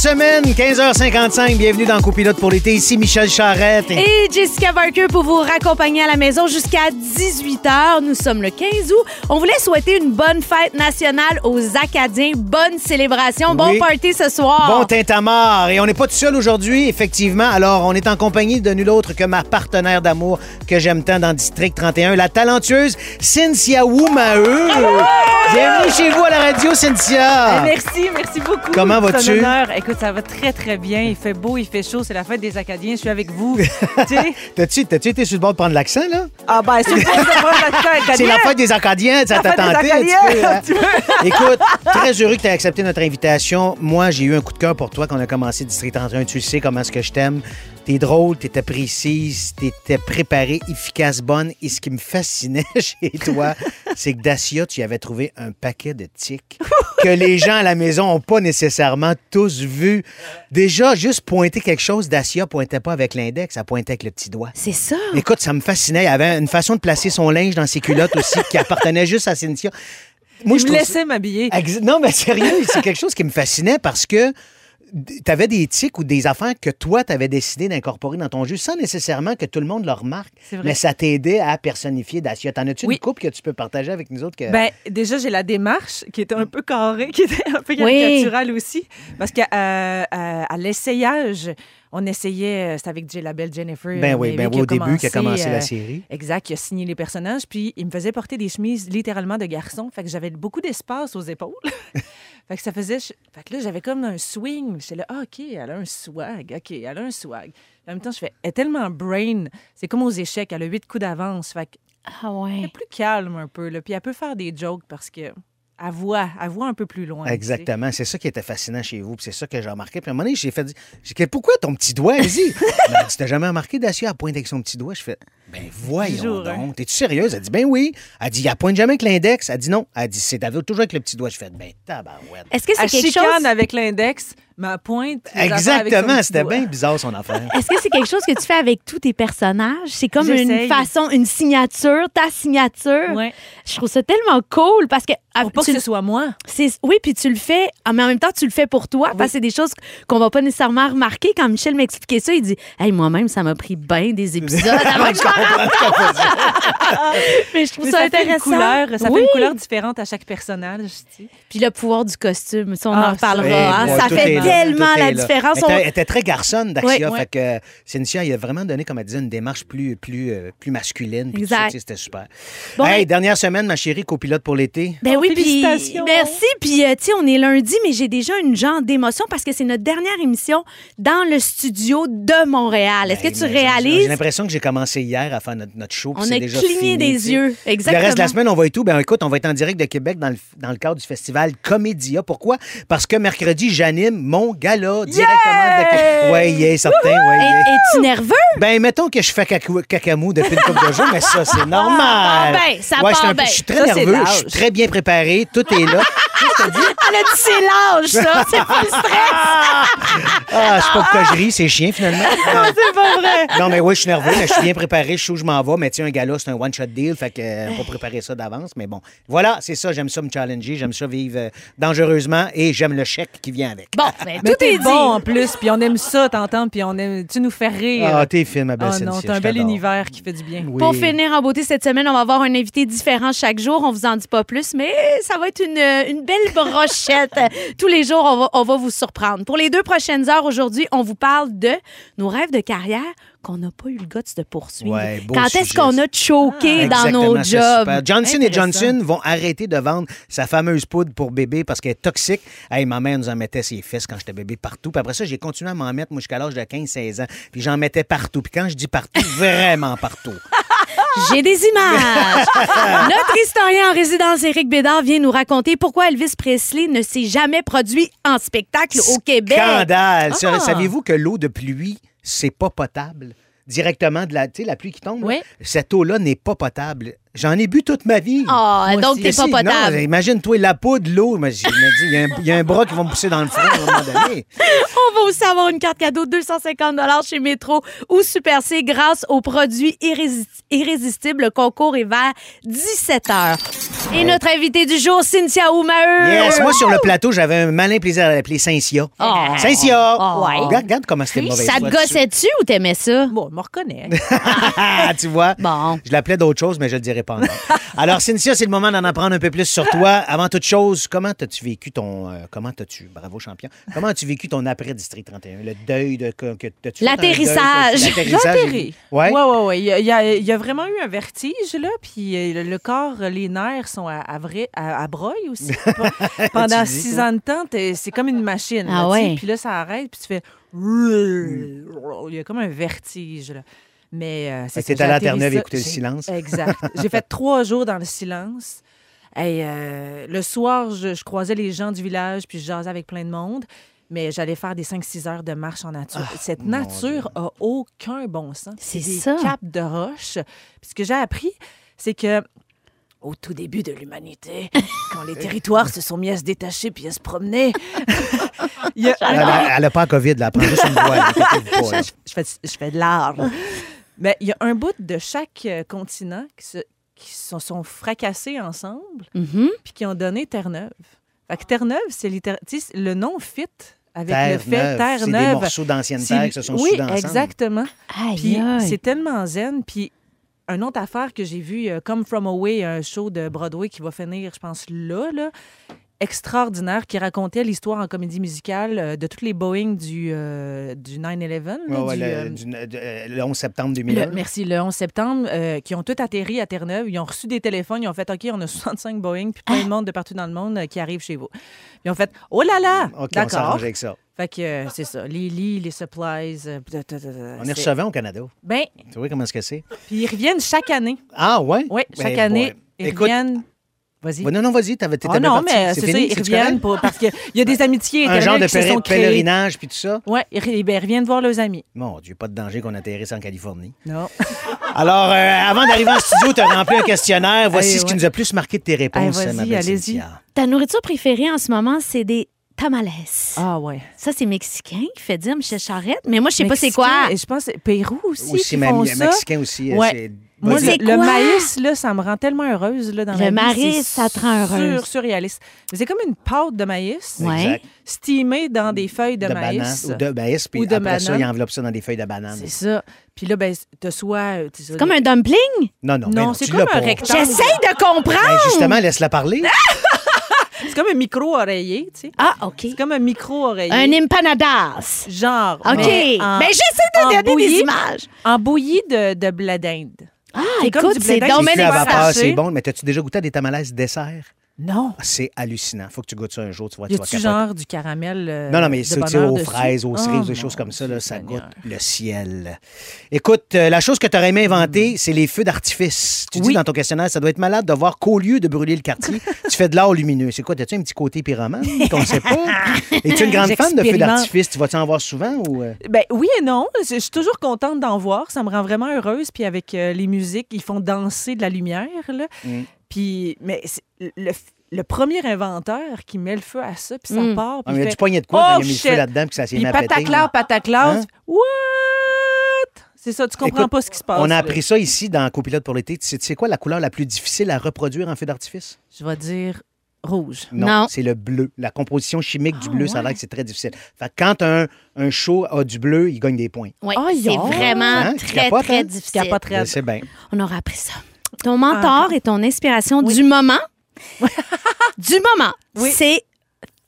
Semaine, 15h55. Bienvenue dans Copilote pour l'été. Ici Michel Charrette. Et Jessica Barker pour vous raccompagner à la maison jusqu'à 18h. Nous sommes le 15 août. On voulait souhaiter une bonne fête nationale aux Acadiens. Bonne célébration. Bon Oui. party ce soir. Bon tintamarre. Et on n'est pas tout seul aujourd'hui, effectivement. Alors, on est en compagnie de nul autre que ma partenaire d'amour que j'aime tant dans District 31, la talentueuse Cynthia Woumaheu. Bienvenue chez vous à la radio, Cynthia. Eh, Merci, merci beaucoup. Comment vas-tu? Écoute, ça va très, très bien. Il fait beau, il fait chaud. C'est la fête des Acadiens. Je suis avec vous. T'as-tu été sur le bord de prendre l'accent, là? Ah, ben, c'est le C'est la fête des Acadiens, ça t'a La tenté un petit peu, Acadiens, hein? Écoute, très heureux que tu aies accepté notre invitation. Moi, j'ai eu un coup de cœur pour toi quand on a commencé District 31. Tu sais comment est-ce que je t'aime. T'es drôle, t'étais précise, t'étais préparée, efficace, bonne. Et ce qui me fascinait chez toi, c'est que Dacia, tu y avais trouvé un paquet de tics que les gens à la maison n'ont pas nécessairement tous vu. Déjà, juste pointer quelque chose, Dacia pointait pas avec l'index, elle pointait avec le petit doigt. C'est ça. Écoute, ça me fascinait. Il y avait une façon de placer son linge dans ses culottes aussi qui appartenait juste à Cynthia. Moi, Je me ça- laissais m'habiller. Non, mais sérieux, c'est quelque chose qui me fascinait parce que tu avais des tics ou des affaires que toi, tu avais décidé d'incorporer dans ton jeu sans nécessairement que tout le monde le remarque. Mais ça t'aidait à personnifier Dacia. T'en as-tu Oui. une couple que tu peux partager avec nous autres? Que... Ben, déjà, j'ai la démarche qui était un peu carrée, qui était un peu Oui. caricaturale aussi. Parce qu'à euh, à l'essayage, on essayait, euh, c'était avec J- la belle Jennifer. Ben euh, oui, ben Navy oui, au début, qui a commencé la euh, série. Exact, qui a signé les personnages. Puis il me faisait porter des chemises littéralement de garçon. Fait que j'avais beaucoup d'espace aux épaules. fait que ça faisait. Fait que là, j'avais comme un swing. J'étais là, ah, OK, elle a un swag. OK, elle a un swag. En même temps, je fais, elle est tellement brain. C'est comme aux échecs. Elle a huit coups d'avance. Fait que Ah elle ouais. est plus calme un peu. Là. Puis elle peut faire des jokes parce que. Elle voit un peu plus loin. tu sais. Exactement. C'est ça qui était fascinant chez vous. puis C'est ça que j'ai remarqué. Puis à un moment donné, j'ai fait dire, j'ai dit, pourquoi ton petit doigt, vas-y? ben, tu t'as jamais remarqué Dacia à pointe avec son petit doigt? Je fais, ben voyons Toujours, hein. donc. T'es-tu sérieuse? Elle dit, ben oui. Elle dit, elle pointe jamais avec l'index. Elle dit non. Elle dit, c'est toujours avec le petit doigt. Je fais, ben tabarouette. Est-ce que c'est quelque chose... avec l'index, ma pointe. Exactement. C'était bien bizarre, son affaire. Est-ce que c'est quelque chose que tu fais avec tous tes personnages? C'est comme une façon, une signature, ta signature. Ouais. Je trouve ça tellement cool parce que. ah, Pour pas tu- que ce soit moi. c'est- oui, puis tu le fais, ah, mais en même temps, tu le fais pour toi, parce que c'est des choses qu'on va pas nécessairement remarquer. Quand Michel m'expliquait ça, il dit Hey, moi-même, ça m'a pris bien des épisodes avant. Mais je trouve Mais ça, ça fait une intéressant. couleur, ça Oui. fait une couleur différente à chaque personnage. Puis le pouvoir du costume, ça, on Ah, en reparlera. Eh, hein. ça fait tellement la différence. Elle On- était, elle était très garçonne, Daxia. Oui, oui. Fait que euh, Cynthia, il a vraiment donné, comme elle disait, une démarche plus, plus, euh, plus masculine. puis Exact. C'était super. Bon, hey, ben- dernière semaine, ma chérie, copilote pour l'été. Ben Oh, oui, puis félicitations. merci. Puis, euh, tu sais, on est lundi, mais j'ai déjà une genre d'émotion parce que c'est notre dernière émission dans le studio de Montréal. Est-ce que Ben, tu mais J'ai réalises? l'impression que j'ai commencé hier à faire notre, notre show. On a déjà cligné fini, des yeux. Le reste de Exactement. la semaine, on va et tout. Ben écoute, on va être en direct de Québec dans le, dans le cadre du festival Comédia. Pourquoi? Parce que mercredi, j'anime mon gala directement de. Oui, yeah, certain. Ouais, yeah. Es-tu nerveux? Ben, mettons que je fais cacou- cacamou depuis une couple de jours, mais ça, c'est normal. part bien, ça ouais, je suis part un peu- bien. Je suis très Ça, nerveux, je suis très bien préparé, tout est là. Elle a dit c'est l'âge, ça. C'est pas le stress. Ah, je sais pas pourquoi je ris, c'est chien finalement. C'est pas vrai. Non, mais oui, je suis nerveux, mais je suis bien préparé, je sais où je m'en vais. Mais sais, un gala, c'est un one-shot deal, fait que euh, préparer ça d'avance. Mais bon, voilà, c'est ça, j'aime ça me challenger, j'aime ça vivre euh, dangereusement et j'aime le chèque qui vient avec. Bon, ben, Mais tout est dit. bon en plus, puis on aime ça, t'entends, puis on aime. Tu nous fais rire. Ah, t'es film, ma belle Oh non, t'as un bel univers qui fait du bien. Oui. Pour finir en beauté cette semaine, on va avoir un invité différent chaque jour. On vous en dit pas plus, mais ça va être une, une belle brochette. Tous les jours, on va, on va vous surprendre. Pour les deux prochaines heures aujourd'hui, on vous parle de nos rêves de carrière qu'on n'a pas eu le goût de poursuivre. Ouais, Quand est-ce qu'on a choqué dans Exactement, nos jobs? super. Johnson et. Johnson vont arrêter de vendre sa fameuse poudre pour bébé parce qu'elle est toxique. Hey, ma mère nous en mettait ses fesses quand j'étais bébé partout. Puis après ça, j'ai continué à m'en mettre, moi, jusqu'à l'âge de 15-16 ans. Puis j'en mettais partout. Puis quand je dis partout, vraiment partout. J'ai des images. Notre historien en résidence, Éric Bédard, vient nous raconter pourquoi Elvis Presley ne s'est jamais produit en spectacle au Québec. Scandale! Ah. Saviez-vous que l'eau de pluie, c'est pas potable? directement de la, la pluie qui tombe. Oui. Cette eau-là n'est pas potable. J'en ai bu toute ma vie. Ah, Moi donc t'es pas potable. Imagine-toi la poudre, l'eau. Moi, Je me dis, il y, a un- il y a un bras qui va me pousser dans le front à un moment donné. On va aussi avoir une carte cadeau de 250 chez Métro ou Super C grâce aux produits irrési- irrésistibles. Le concours est vers 17 h. Et notre invité du jour, Cynthia Oumaeur. Yes, moi, sur le plateau, j'avais un malin plaisir à l'appeler Saint-Sia. Oh. Saint-Sia! Oh. Ouais. Regarde, regarde comment c'était mauvais. Ça te gossait-tu ou t'aimais ça? Bon, je me reconnais. Ah, tu vois? Bon. Je l'appelais d'autres choses, mais je le dirai Alors, Cynthia, c'est le moment d'en apprendre un peu plus sur toi. Avant toute chose, comment as-tu vécu ton. euh, comment as-tu. Bravo, champion. Comment as-tu vécu ton après-district 31? Le deuil de. Que, que-? L'atterrissage. L'atterrissage? Ouais, ouais, ouais. Il y a, il y a- vraiment eu un vertige, là. Puis euh, le, le corps, les nerfs sont à, à, vrai, à, à broye aussi. Pendant six ans de temps, c'est comme une machine. Ah là, ouais. Puis là, ça arrête, puis tu fais. Il y a comme un vertige, là. Mais euh, c'est j'ai à Terre-Neuve atterri ça. écouter le silence. Exact. J'ai fait trois jours dans le silence. Et euh, le soir, je, je croisais les gens du village, puis je jasais avec plein de monde. Mais j'allais faire des 5-6 heures de marche en nature. Cette Ah, mon nature a aucun bon sens. C'est des ça. capes de roche. Puis ce que j'ai appris, c'est que au tout début de l'humanité, quand les territoires se sont mis à se détacher puis à se promener, il y a Elle un- a- elle a pas la COVID, là. Elle prend juste une voix. je fais, je fais de l'art. Mais il y a un bout de chaque euh, continent qui se, qui se sont fracassés ensemble Mhm. puis qui ont donné Terre-Neuve. Fait que Terre-Neuve, c'est Le nom fit avec le Terre fait neuve. C'est des Terre-Neuve. morceaux d'anciennes C'est- terres qui se sont Oui, soudés ensemble. exactement. Aïe, Puis c'est tellement zen. Puis une autre affaire que j'ai vue, euh, Come From Away, un show de Broadway qui va finir, je pense, là, là extraordinaire, qui racontait l'histoire en comédie musicale euh, de toutes les Boeing du, euh, du 9-11. là, Ouais, ouais, du, le, euh, du- de- euh, le 11 septembre 2001. le- merci, le 11 septembre, euh, qui ont tous atterri à Terre-Neuve. Ils ont reçu des téléphones. Ils ont fait OK, on a 65 Boeing, puis plein de monde de partout dans le monde qui arrive chez vous. Ils ont fait Oh là là! OK, on D'accord. s'arrange avec ça. Fait que euh, c'est ça. Les lits, les supplies. euh, On est recevant au Canada. Ben, Tu vois comment est-ce que c'est? puis ils reviennent chaque année. Ah, ouais? Oui, chaque Ben, année, ils Écoute, reviennent. Vas-y. Ouais, non, non, vas-y, t'avais- t'étais bien non, parti. mais c'est ça, fini, ils reviennent pour, parce qu'il y a des amitiés Un genre de qui se sont créées. pèlerinage puis tout ça? Oui, ils, ben, ils reviennent voir leurs amis. Mon Dieu, pas de danger qu'on atterrisse en Californie. Non. Alors, euh, avant d'arriver en studio, tu as rempli un questionnaire. Voici Allez, ce qui nous a plus marqué de tes réponses, Allez, vas-y, ma belle allez-y. Cynthia. Ta nourriture préférée en ce moment, c'est des tamales. Ah ouais. Ça, c'est mexicain qui fait dire Michel Charette. Mais moi, je sais pas c'est quoi. Et je pense que c'est Pérou aussi, Aussi, qui même, font ça. mexicain aussi. euh, Ouais. c'est- Moi, le, le maïs, là, ça me rend tellement heureuse là, dans Le la vie. maïs, ça te rend heureuse. Sur, surréaliste. Mais c'est comme une pâte de maïs, Ouais. Steamée dans des feuilles de, de banane maïs. ou de maïs, puis Ou de après ça, banane. il enveloppe ça dans des feuilles de banane. C'est ça. Puis là, ben, t'as soit... C'est Comme un dumpling? Non, non, ben Non, non, c'est comme un rectangle. J'essaye de comprendre! Ben, justement, laisse-la parler. C'est comme un micro-oreiller, tu sais. Ah, OK. C'est comme un micro-oreiller. Un empanadas. Genre. OK. mais en- Ben, j'essaie de donner bouillie. des images. En bouillie de, de blé d'Inde. Ah, écoute, c'est sachets. c'est bon, mais t'as-tu déjà goûté à des tamales dessert? Non. Ah, C'est hallucinant. Faut que tu goûtes ça un jour, tu vois, Y a-tu genre du caramel euh, Non, non, mais bonheur aux dessus? fraises, aux Oh, cerises, des mon choses comme ça, là, ça goûte le ciel. Écoute, euh, la chose que tu aurais aimé inventer, c'est les feux d'artifice. Tu dis dans ton questionnaire, ça doit être malade de voir qu'au lieu de brûler le quartier, tu fais de l'art lumineux. C'est quoi, t'as-tu un petit côté pyromane qu'on ne sait pas? Es-tu une grande fan de feux d'artifice? Tu vas-tu en voir souvent ou... euh? Ben oui et non. Je suis toujours contente d'en voir. Ça me rend vraiment heureuse. Puis avec les musiques, ils font danser de la lumière. Là. Mm. Puis, mais le, le premier inventeur qui met le feu à ça, puis ça Mm. part. Ah, Puis mais il y a fait, du poignet de quoi Oh, quand il a mis le feu shit. là-dedans puis que ça s'est mis à péter? pataclar, pataclar. Hein? What? C'est ça, tu comprends Écoute, pas ce qui se passe. On a là. appris ça ici dans Copilote pour l'été. Tu sais, tu sais quoi la couleur la plus difficile à reproduire en feu d'artifice? Je vais dire rouge. Non. c'est le bleu. La composition chimique du Ah, bleu, ça a l'air que c'est très difficile. Fait que quand un, un show a du bleu, il gagne des points. Oui, Ah, c'est vraiment Hein, très, capotes, très hein? difficile. Je sais bien. On aura appris ça. Ton mentor Ah. et ton inspiration du moment, du moment, Oui. c'est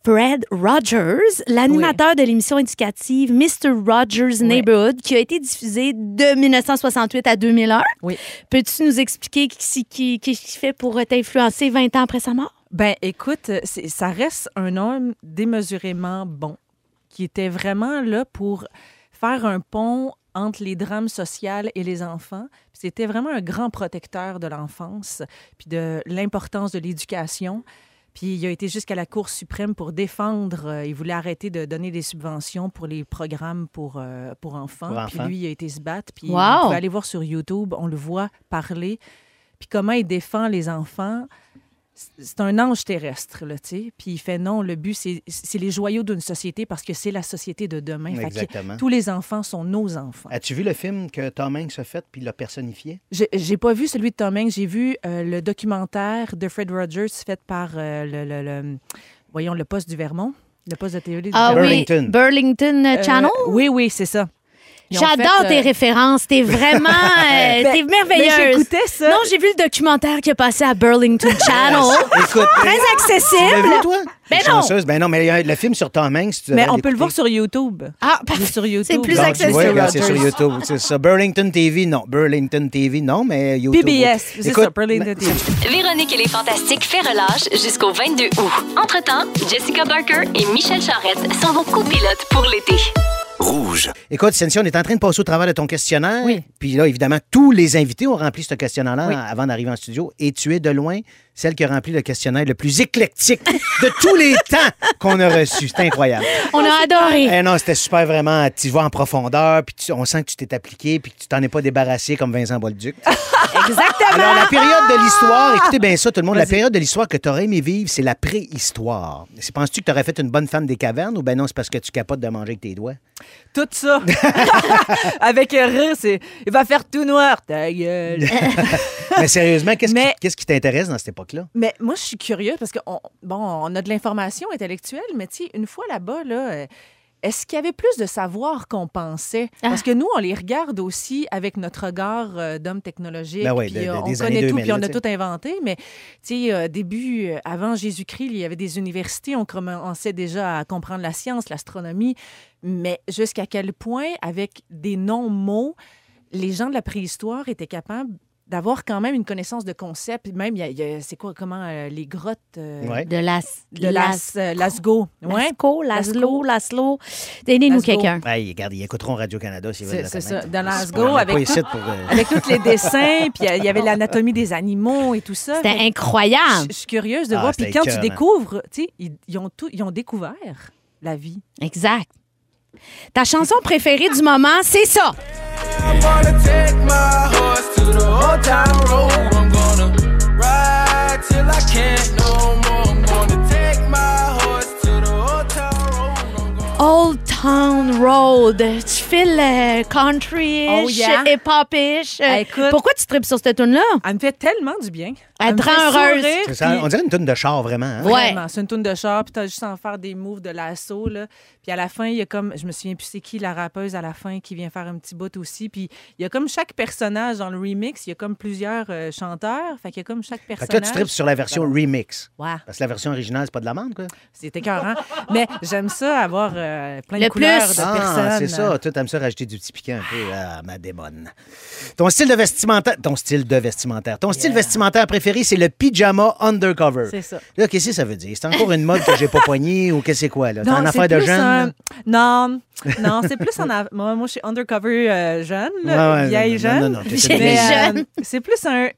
Fred Rogers, l'animateur de l'émission éducative Mr. Rogers Neighborhood, qui a été diffusée de 1968 à 2001. Oui. Peux-tu nous expliquer qui- qui- qu'il fait pour t'influencer 20 ans après sa mort? Ben, écoute, ça reste un homme démesurément bon, qui était vraiment là pour faire un pont entre les drames sociaux et les enfants. Puis C'était vraiment un grand protecteur de l'enfance, puis de l'importance de l'éducation. Puis il a été jusqu'à la Cour suprême pour défendre. euh, il voulait arrêter de donner des subventions pour les programmes pour, euh, pour enfants. Pour Puis enfants. lui, il a été se battre. Puis Wow. vous pouvez aller voir sur YouTube, on le voit parler. Puis comment il défend les enfants. C'est un ange terrestre, là, tu sais. Puis il fait non, le but, c'est c'est les joyaux d'une société parce que c'est la société de demain. Fait que Exactement. tous les enfants sont nos enfants. As-tu vu le film que Tom Hanks a fait puis l'a personnifié? J'ai pas vu celui de Tom Hanks, j'ai vu euh, le documentaire de Fred Rogers fait par euh, le, le- le- voyons, le poste du Vermont, le poste de télé Ah. Burlington. oui, Burlington Euh, Channel? oui, oui, c'est ça. J'adore tes euh, références. T'es vraiment. euh, ben, t'es mais merveilleuse. j'écoutais ça. Non, j'ai vu le documentaire qui est passé à Burlington Channel. Écoute, Très accessible. toi? Ben T'es non. chanceuse. Ben non, mais il y a le film sur Tom Hanks, tu Mais on peut le voir sur YouTube. Ah, parfait. sur YouTube. C'est plus accessible. regarde, c'est sur YouTube. C'est ça. Burlington TV, non. Burlington TV, non, mais YouTube. PBS, c'est Écoute, ça, Burlington TV. Véronique et les Fantastiques fait relâche jusqu'au 22 août. Entre-temps, Jessica Barker et Michel Charrette sont vos copilotes pour l'été. Rouge. Écoute, Cynthia, on est en train de passer au travers de ton questionnaire. Oui. Puis là, évidemment, tous les invités ont rempli ce questionnaire-là Oui. avant d'arriver en studio. Et tu es de loin celle qui a rempli le questionnaire le plus éclectique de tous les temps qu'on a reçu. C'est incroyable. On a adoré. Eh non, c'était super vraiment. Tu vas en profondeur, puis tu- on sent que tu t'es appliqué, puis que tu t'en es pas débarrassé comme Vincent Bolduc. Exactement. Alors, la période de l'histoire, écoutez bien ça, tout le monde, la période de l'histoire que tu aurais aimé vivre, c'est la préhistoire. Penses-tu que tu aurais fait une bonne femme des cavernes ou ben non, c'est parce que tu capotes de manger avec tes doigts? Tout ça. Avec un rire, c'est. Il va faire tout noir, ta gueule. Mais sérieusement, qu'est-ce Mais- qui, qu'est-ce qui t'intéresse dans cette époque-là? Mais moi, je suis curieuse parce que on, bon, on a de l'information intellectuelle, mais une fois là-bas, là, euh, est-ce qu'il y avait plus de savoir qu'on pensait? Ah. Parce que nous, on les regarde aussi avec notre regard euh, d'homme technologique. Ben puis, de- de- euh, on des connaît tout, 2000, puis on a tout inventé. Mais tu sais, euh, début, euh, avant Jésus-Christ, il y avait des universités, on commençait déjà à comprendre la science, l'astronomie. Mais jusqu'à quel point, avec des non-mots, les gens de la préhistoire étaient capables d'avoir quand même une connaissance de concept. Même, il y a- c'est quoi, comment, euh, les grottes euh, Ouais. De las, de Las, euh, Lasgo. Ouais. Lascaux, Laslo, Laslo. Aidez-nous quelqu'un. Hey, regarde, ils écouteront Radio-Canada s'ils veulent C'est ça. Dans Lasgo, avec, tout- pour, euh, avec tous les dessins, puis il y avait l'anatomie des animaux et tout ça. C'était incroyable. Je suis curieuse de Ah, voir. Puis quand tu découvres, tu sais, ils, ils ont tout, ils ont découvert la vie. Exact. Ta chanson préférée du moment, c'est ça. I'm gonna take my horse to the old town road. I'm gonna ride till I can't no more. I'm gonna take my horse to the old town road. I'm gonna Old Town Road. Tu files euh, country-ish, Oh, yeah. hip-hop-ish. Écoute. Pourquoi tu tripes sur cette tune-là? Elle me fait tellement du bien. Elle me te rend heureuse. sourire, c'est ça, puis- on dirait une tonne de char, vraiment. hein? Ouais. Vraiment, c'est une tourne de char, puis t'as juste à en faire des moves de lasso, là. Puis à la fin, il y a comme, je me souviens plus c'est qui la rappeuse à la fin qui vient faire un petit bout aussi. Puis il y a comme chaque personnage dans le remix, il y a comme plusieurs euh, chanteurs, fait qu'il y a comme chaque Fait que personnage. là, tu tripes sur la version remix. Ouais, Parce que la version originale, c'est pas de la merde, quoi. c'est écœurant. Mais j'aime ça, avoir euh, plein Le de couleurs de Ah, personnes. c'est ça. Toi, t'aimes ça rajouter du petit piquant un peu à ma démone. Ton style de vestimentaire... Ton style de vestimentaire. Ton style Yeah. vestimentaire préféré, c'est le pyjama undercover. C'est ça. Là, qu'est-ce que ça veut dire? C'est encore une mode que j'ai pas poignée ou qu'est-ce que c'est quoi, là? T'as Non, une c'est affaire de là? Non, non, c'est plus en av- moi, moi, je suis undercover euh, jeune, là, Ouais, ouais, vieille non, jeune. non, non, t'es Vieille Mais, jeune. euh, c'est plus un.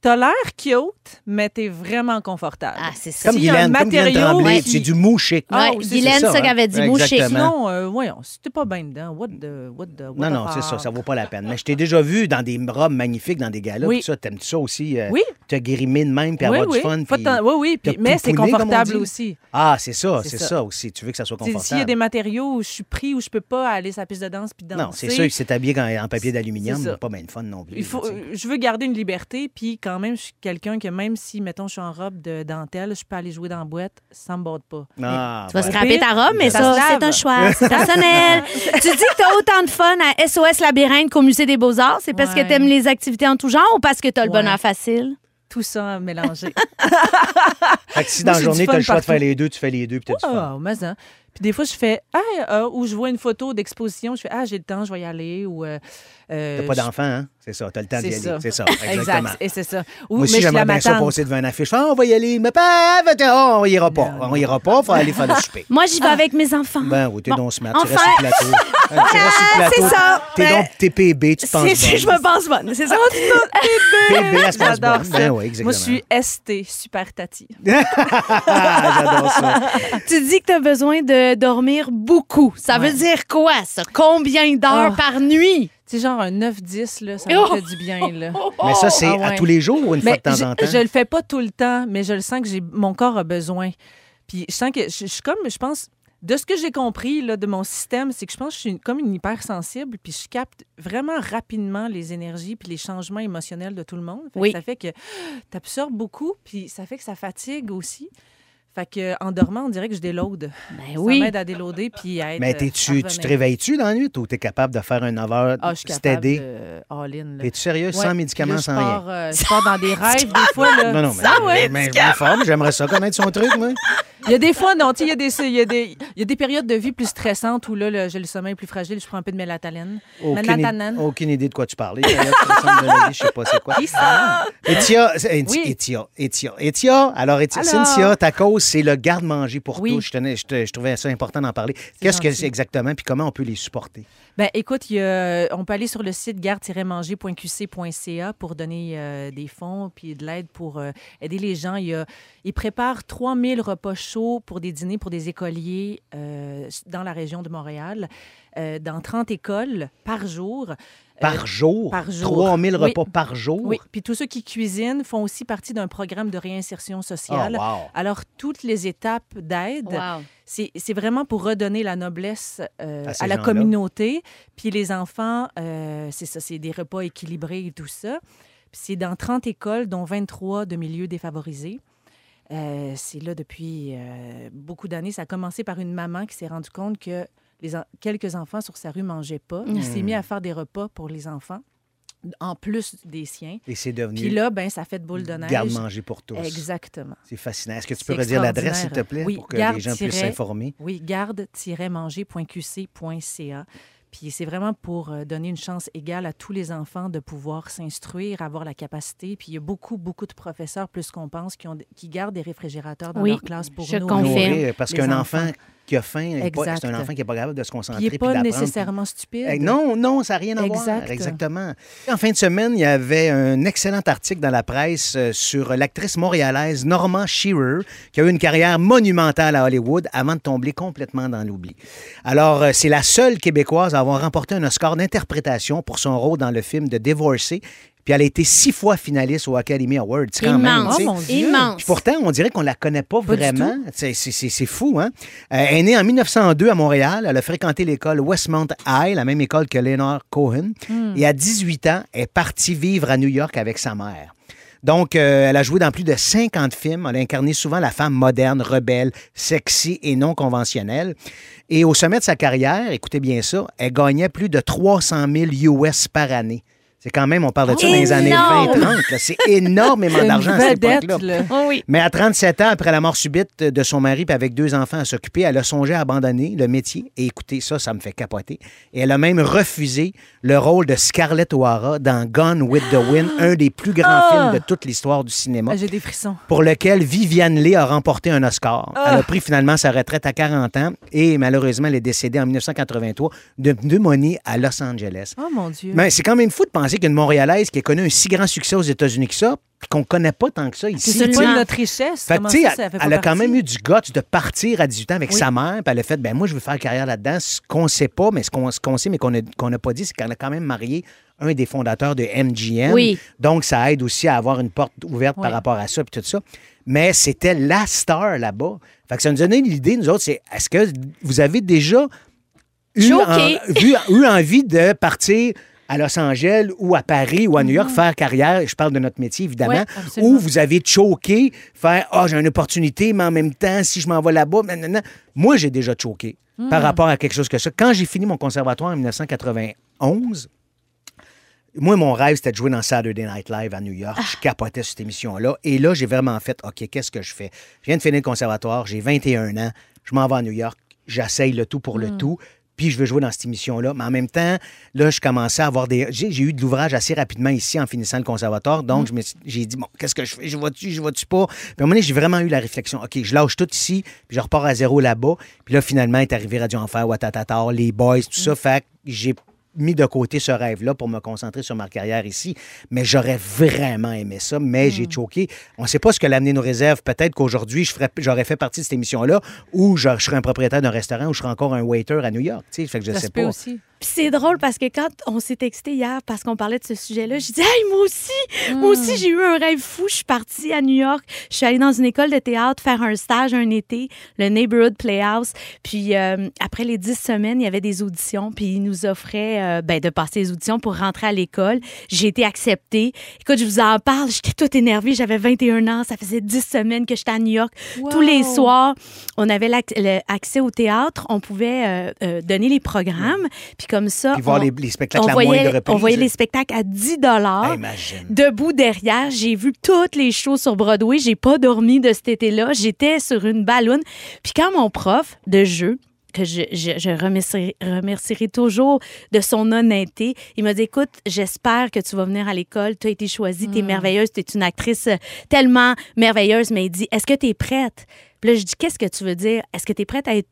T'as l'air cute, mais t'es vraiment confortable. Ah, c'est ça. Comme a un Guylaine, comme Guylaine matériau Tremblay, qui- c'est du mou chic. Ah, Ouais, oui, c'est Guylaine, ça, ça hein. qu'avait dit, mouché. Exactement. Sinon, euh, voyons, si t'es pas bien dedans, what the. What the what Non, the non, c'est ça, fuck? ça vaut pas la peine. Mais je t'ai déjà vu dans des robes magnifiques, dans des galas, Oui. tout ça. T'aimes ça aussi? euh, Oui. Te guérimer de même, puis oui, avoir oui. du fun. Puis- oui, oui, puis- mais c'est pouponner, comme on confortable dit. aussi. Ah, c'est ça, C'est c'est ça. ça. aussi. Tu veux que ça soit T'sais, confortable. S'il y a des matériaux où je suis pris, où je peux pas aller sur la piste de danse puis danser. Non, c'est sûr que c'est habillé en, en papier d'aluminium, C'est ça. mais pas bien de fun non plus. Il faut, là, tu sais. je veux garder une liberté, puis quand même, je suis quelqu'un que même si, mettons, je suis en robe de dentelle, je peux aller jouer dans la boîte, ça me borde pas. Ah, Tu vas voilà. scraper ta robe, mais Ça c'est un choix. C'est personnel. tu dis que tu as autant de fun à SOS Labyrinthe qu'au Musée des Beaux-Arts. C'est parce Ouais. que tu aimes les activités en tout genre ou parce que tu as le Ouais. bonheur facile? Tout ça mélangé. Fait que si dans la journée, tu as le choix de faire les deux, tu fais les deux, puis t'as du fun. Oh, mais hein. Puis des fois, je fais, ah, euh, ou je vois une photo d'exposition, je fais, ah, j'ai le temps, je vais y aller. Ou, euh, euh, T'as pas d'enfant, hein? C'est ça, t'as le temps d'y C'est aller. ça. C'est ça, exactement. Exact, et c'est ça. Ou, Moi aussi, j'aimerais bien ça passer devant une affiche. Ah, on va y aller. Mais pas, on ira pas. On ira pas, faut aller faire le souper. Moi, j'y vais avec mes enfants. Ben oui, t'es Bon. donc smart. Enfin. Tu restes sur le plateau. C'est ça. T'es Ben, donc t'es PB, tu penses C'est- je me pense bonne, c'est ça. PB, elle se pense J'adore bonne. ça. Ben oui, exactement. Moi, je suis ST, super tati. Ah, j'adore ça. tu dis que tu as besoin de dormir beaucoup. Ça Ouais. veut dire quoi, ça? Combien d'heures Oh. par nuit? C'est genre un 9-10, là, ça Oh! me fait du bien. Là. Mais ça, c'est Ah à tous les jours ou une fois de temps je, en temps? je le fais pas tout le temps, mais je le sens que j'ai mon corps a besoin. Puis je sens que je, suis comme, je pense, de ce que j'ai compris là, de mon système, c'est que je pense que je suis une- comme une hypersensible, puis je capte vraiment rapidement les énergies puis les changements émotionnels de tout le monde. Fait que Oui. Ça fait que tu absorbes beaucoup, puis ça fait que ça fatigue aussi. Fait que en dormant, on dirait que je déload. Ben Ça oui. m'aide à déloader puis à être. Mais euh, à tu te réveilles-tu dans la nuit ou t'es capable de faire un 9 heures Ah, je suis capable steady? de all-in. là. T'es-tu sérieux? Ouais, Sans médicaments, là, sans rien? euh, je pars dans des rêves des fois. Là. Non, non, mais, Ça, ouais. mais je me forme, j'aimerais ça connaître son truc, moi. Il y a des fois, non, tu sais, il y, a des- il y, a des- il y a des périodes de vie plus stressantes où là, le- j'ai le sommeil plus fragile, je prends un peu de mélatonine. Aucune, aucune idée de quoi tu parlais. Il y a de la vie, Je sais pas c'est quoi. Etia. Etia, Etia, Etia. Alors, Etia? Cynthia, ta cause, c'est le garde-manger pour Oui. tous. Je, tenais- je, trouvais ça important d'en parler. Qu'est-ce que c'est exactement, puis comment on peut les supporter? Ben, écoute, y a- on peut aller sur le site garde-manger.qc.ca pour donner euh, des fonds puis de l'aide pour euh, aider les gens. Il préparent 3000 repas chauds pour des dîners pour des écoliers euh, dans la région de Montréal, euh, dans 30 écoles par jour. Par Euh, jour? par jour. 3000 Oui. repas par jour? Oui, puis tous ceux qui cuisinent font aussi partie d'un programme de réinsertion Oh, sociale. wow. Alors, toutes les étapes d'aide, Wow. c'est vraiment pour redonner la noblesse euh, À la communauté. Puis les enfants, euh, c'est ça, c'est des repas équilibrés et tout ça. Puis c'est dans 30 écoles, dont 23 de milieux défavorisés. Euh, c'est là depuis euh, beaucoup d'années. Ça a commencé par une maman qui s'est rendue compte que les en- quelques enfants sur sa rue mangeaient pas. Il s'est mis à faire des repas pour les enfants, en plus des siens. Et c'est devenu Puis là, ben, ça fait de boule de neige. garde-manger pour tous. Exactement. C'est fascinant. Est-ce que tu peux redire l'adresse, s'il te plaît, Oui, pour que les gens puissent garde- s'informer? Oui, garde-manger.qc.ca. Puis c'est vraiment pour euh, donner une chance égale à tous les enfants de pouvoir s'instruire, avoir la capacité. Puis il y a beaucoup, beaucoup de professeurs, plus qu'on pense, qui, ont, qui gardent des réfrigérateurs dans Oui, leur classe pour je nous. confirme. Nourrir, parce les qu'un enfants. enfant qui a faim, c'est un enfant qui n'est pas capable de se concentrer il n'est pas nécessairement stupide. Eh, Non, non, ça n'a rien à voir. Exact. Exactement. En fin de semaine, il y avait un excellent article dans la presse euh, sur l'actrice montréalaise Norma Shearer, qui a eu une carrière monumentale à Hollywood avant de tomber complètement dans l'oubli. Alors, euh, c'est la seule Québécoise à avoir remporté un Oscar d'interprétation pour son rôle dans le film de Divorcée. Puis elle a été six fois finaliste au Academy Awards. quand Immense. Oh, mon Dieu. Immense. Puis pourtant, on dirait qu'on la connaît pas, vraiment. C'est, fou, hein? Euh, elle est née en 1902 à Montréal. Elle a fréquenté l'école Westmount High, la même école que Leonard Cohen. Et à 18 ans, elle est partie vivre à New York avec sa mère. Donc, euh, elle a joué dans plus de 50 films. Elle a incarné souvent la femme moderne, rebelle, sexy et non conventionnelle. Et au sommet de sa carrière, écoutez bien ça, elle gagnait plus de 300 000 US par année. C'est quand même, on parle de ça dans les années Énorme! 20-30. là. C'est énormément d'argent à cette époque-là. Oh oui. Mais à 37 ans, après la mort subite de son mari, puis avec deux enfants à s'occuper, elle a songé à abandonner le métier. Et écoutez, ça, ça me fait capoter. Et elle a même refusé le rôle de Scarlett O'Hara dans Gone with the Wind, un des plus grands Ah! films de toute l'histoire du cinéma, Ah, J'ai des frissons. pour lequel Viviane Leigh a remporté un Oscar. Ah! Elle a pris finalement sa retraite à 40 ans et malheureusement, elle est décédée en 1983 de pneumonie à Los Angeles. Oh mon Dieu. Mais c'est quand même fou de penser qu'une Montréalaise qui a connu un si grand succès aux États-Unis que ça, puis qu'on connaît pas tant que ça ici. c'est sais. pas notre richesse. Fait que, sais, ça, ça elle, fait elle pas a quand même eu du guts de partir à 18 ans avec Oui. sa mère, puis elle a fait, ben moi, je veux faire carrière là-dedans. Ce qu'on sait pas, mais ce qu'on qu'on sait, mais qu'on n'a pas dit, c'est qu'elle a quand même marié un des fondateurs de MGM. Oui. Donc, ça aide aussi à avoir une porte ouverte par rapport à ça, puis tout ça. Mais c'était la star là-bas. Fait que ça nous donnait l'idée, nous autres, c'est est-ce que vous avez déjà eu, Choqué. en- vu- eu envie de partir à Los Angeles ou à Paris ou à New York faire carrière, je parle de notre métier évidemment, ou vous avez choqué, faire Ah, j'ai une opportunité, mais en même temps, si je m'en vais là-bas, moi j'ai déjà choqué par rapport à quelque chose que ça. Quand j'ai fini mon conservatoire en 1991, moi, mon rêve, c'était de jouer dans Saturday Night Live à New York. Je capotais sur cette émission-là. Et là, j'ai vraiment fait OK, qu'est-ce que je fais? Je viens de finir le conservatoire, j'ai 21 ans, je m'en vais à New York. j'essaye le tout pour le Mm. tout. Puis je veux jouer dans cette émission-là. Mais en même temps, là, je commençais à avoir des. J'ai eu de l'ouvrage assez rapidement ici en finissant le conservatoire. Donc, Mm. j'ai dit, bon, qu'est-ce que je fais? Je vois-tu, je vois-tu pas? Puis à un moment donné, j'ai vraiment eu la réflexion. OK, je lâche tout ici, puis je repars à zéro là-bas. Puis là, finalement, est arrivé Radio Enfer, Watatata, les boys, tout Mm. ça. Fait que j'ai mis de côté ce rêve-là pour me concentrer sur ma carrière ici. Mais j'aurais vraiment aimé ça, mais Mm. j'ai choqué. On ne sait pas ce que l'avenir nous réserve. Peut-être qu'aujourd'hui, je j'aurais fait partie de cette émission-là ou je, je serais un propriétaire d'un restaurant ou je serais encore un waiter à New York. tu sais. Fait que je Ça sais pas. aussi. Puis c'est drôle parce que quand on s'est texté hier parce qu'on parlait de ce sujet-là, j'ai dit Hey, moi aussi, moi aussi, j'ai eu un rêve fou. Je suis partie à New York. Je suis allée dans une école de théâtre faire un stage un été, le Neighborhood Playhouse. Puis euh, après les dix semaines, il y avait des auditions. Puis ils nous offraient euh, ben, de passer les auditions pour rentrer à l'école. J'ai été acceptée. Écoute, je vous en parle. J'étais toute énervée. J'avais 21 ans. Ça faisait dix semaines que j'étais à New York. Tous les soirs, on avait l'ac- le- accès au théâtre. On pouvait euh, euh, donner les programmes. Puis comme ça, Puis voir on- les, les spectacles on à voyait, on les spectacles à 10 dollars. Imagine. Debout derrière, j'ai vu toutes les shows sur Broadway. J'ai pas dormi de cet été-là. J'étais sur une balloune. Puis quand mon prof de jeu, que je, je, je remercierai, remercierai toujours de son honnêteté, il m'a dit Écoute, j'espère que tu vas venir à l'école. Tu as été choisie, tu es merveilleuse, tu es une actrice euh, tellement merveilleuse. Mais il dit Est-ce que tu es prête? Puis là, je dis Qu'est-ce que tu veux dire? Est-ce que tu es prête à être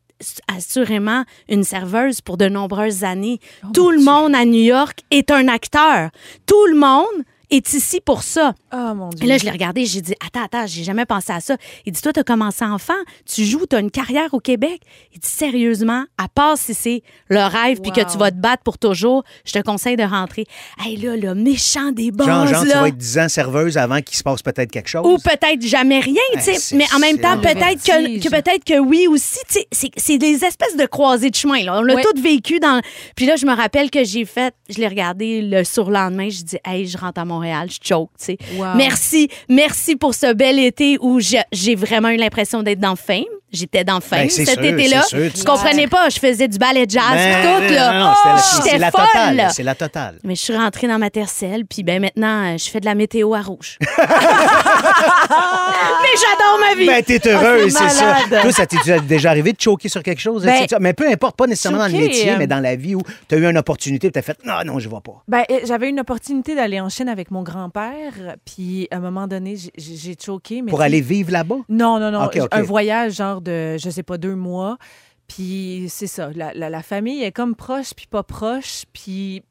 assurément une serveuse pour de nombreuses années? Tout le monde à New York est un acteur. Tout le monde est ici pour ça. Oh mon Dieu. Et là, je l'ai regardé, j'ai dit, attends, attends, j'ai jamais pensé à ça. Il dit, toi, tu as commencé enfant, tu joues, tu as une carrière au Québec. Il dit, sérieusement, à part si c'est le rêve puis que Wow. tu vas te battre pour toujours, je te conseille de rentrer. Hey, là, le méchant des bases, Genre, genre tu là. vas être 10 ans serveuse avant qu'il se passe peut-être quelque chose. Ou peut-être jamais rien, tu sais. Mais en même temps, peut-être que, que peut-être que oui aussi. Tu sais, c'est- des espèces de croisées de chemin. Là. On l'a Ouais. tout vécu dans. Puis là, je me rappelle que j'ai fait, je l'ai regardé le surlendemain. Je dis, hey, je rentre à Montréal, je choke, tu sais. Wow. Merci, merci pour ce bel été où j'ai j'ai vraiment eu l'impression d'être dans Fame. J'étais dans Fame Ben, c'est cet été-là. Je comprenais pas. Je faisais du ballet jazz, Ben, tout là. Oh, J'étais folle. totale. C'est la totale. Mais je suis rentrée dans ma tercelle, puis ben maintenant, euh, je fais de la météo à rouge. Mais j'adore ma vie. Ben, t'es heureuse, Ah, c'est c'est ça. Toi, ça t'est déjà arrivé de choquer sur quelque chose? Ben, mais peu importe, pas nécessairement dans le métier, euh, mais dans la vie où tu as eu une opportunité et tu as fait non, non, je vais pas. Ben, euh, j'avais une opportunité d'aller en Chine avec mon grand-père, puis à un moment donné, j'ai- choqué. Mais Pour aller vivre là-bas? Non, non, non. Un voyage genre de, je sais pas, deux mois. Puis c'est ça, la, la- la famille est comme proche, puis pas proche, puis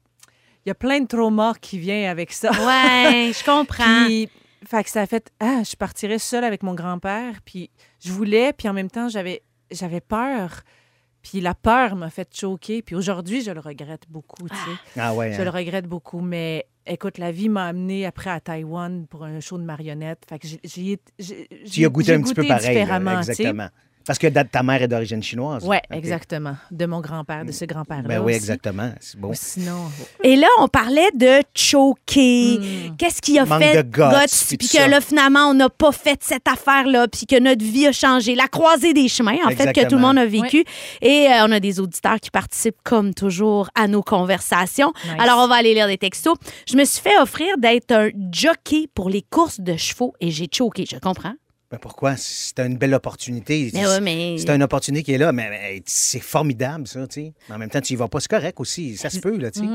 il y a plein de traumas qui viennent avec ça. Ouais, je comprends. Puis, fait que ça a fait, ah, je partirais seule avec mon grand-père, puis je voulais, puis en même temps, j'avais, j'avais peur. Puis la peur m'a fait choquer. Puis aujourd'hui, je le regrette beaucoup, tu sais. Ah ouais. Je hein. le regrette beaucoup, mais écoute, la vie m'a amené après à Taïwan pour un show de marionnettes. Fait que j'ai- Tu y as goûté un petit peu pareil. là, tu sais. Parce que ta mère est d'origine chinoise. Ouais, Ok. exactement. De mon grand-père, de ce grand-père-là. Ben oui, aussi. exactement. C'est bon. Ou Sinon, Et là, on parlait de choquer. Hmm. Qu'est-ce qui a Manque fait de guts, puis que ça. là, finalement, on n'a pas fait cette affaire-là, puis que notre vie a changé. La croisée des chemins, en fait, que tout le monde a vécu. Et euh, on a des auditeurs qui participent, comme toujours, à nos conversations. Nice. Alors, on va aller lire des textos. Je me suis fait offrir d'être un jockey pour les courses de chevaux et j'ai choqué, je comprends. Ben pourquoi? C'est une belle opportunité. Mais ouais, mais- C'est une opportunité qui est là, mais, mais c'est formidable, ça, tu sais. En même temps, tu y vas pas, c'est correct aussi. Ça se peut, là, tu sais.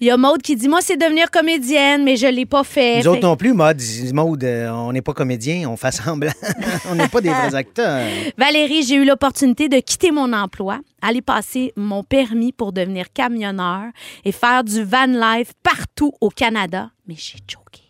Il y a Maude qui dit Moi, c'est devenir comédienne, mais je l'ai pas fait. Nous Fait- autres non plus, Maud, Maud, euh, on n'est pas comédien, on fait semblant. on n'est pas des vrais acteurs. Valérie, j'ai eu l'opportunité de quitter mon emploi, aller passer mon permis pour devenir camionneur et faire du van life partout au Canada. Mais j'ai choqué.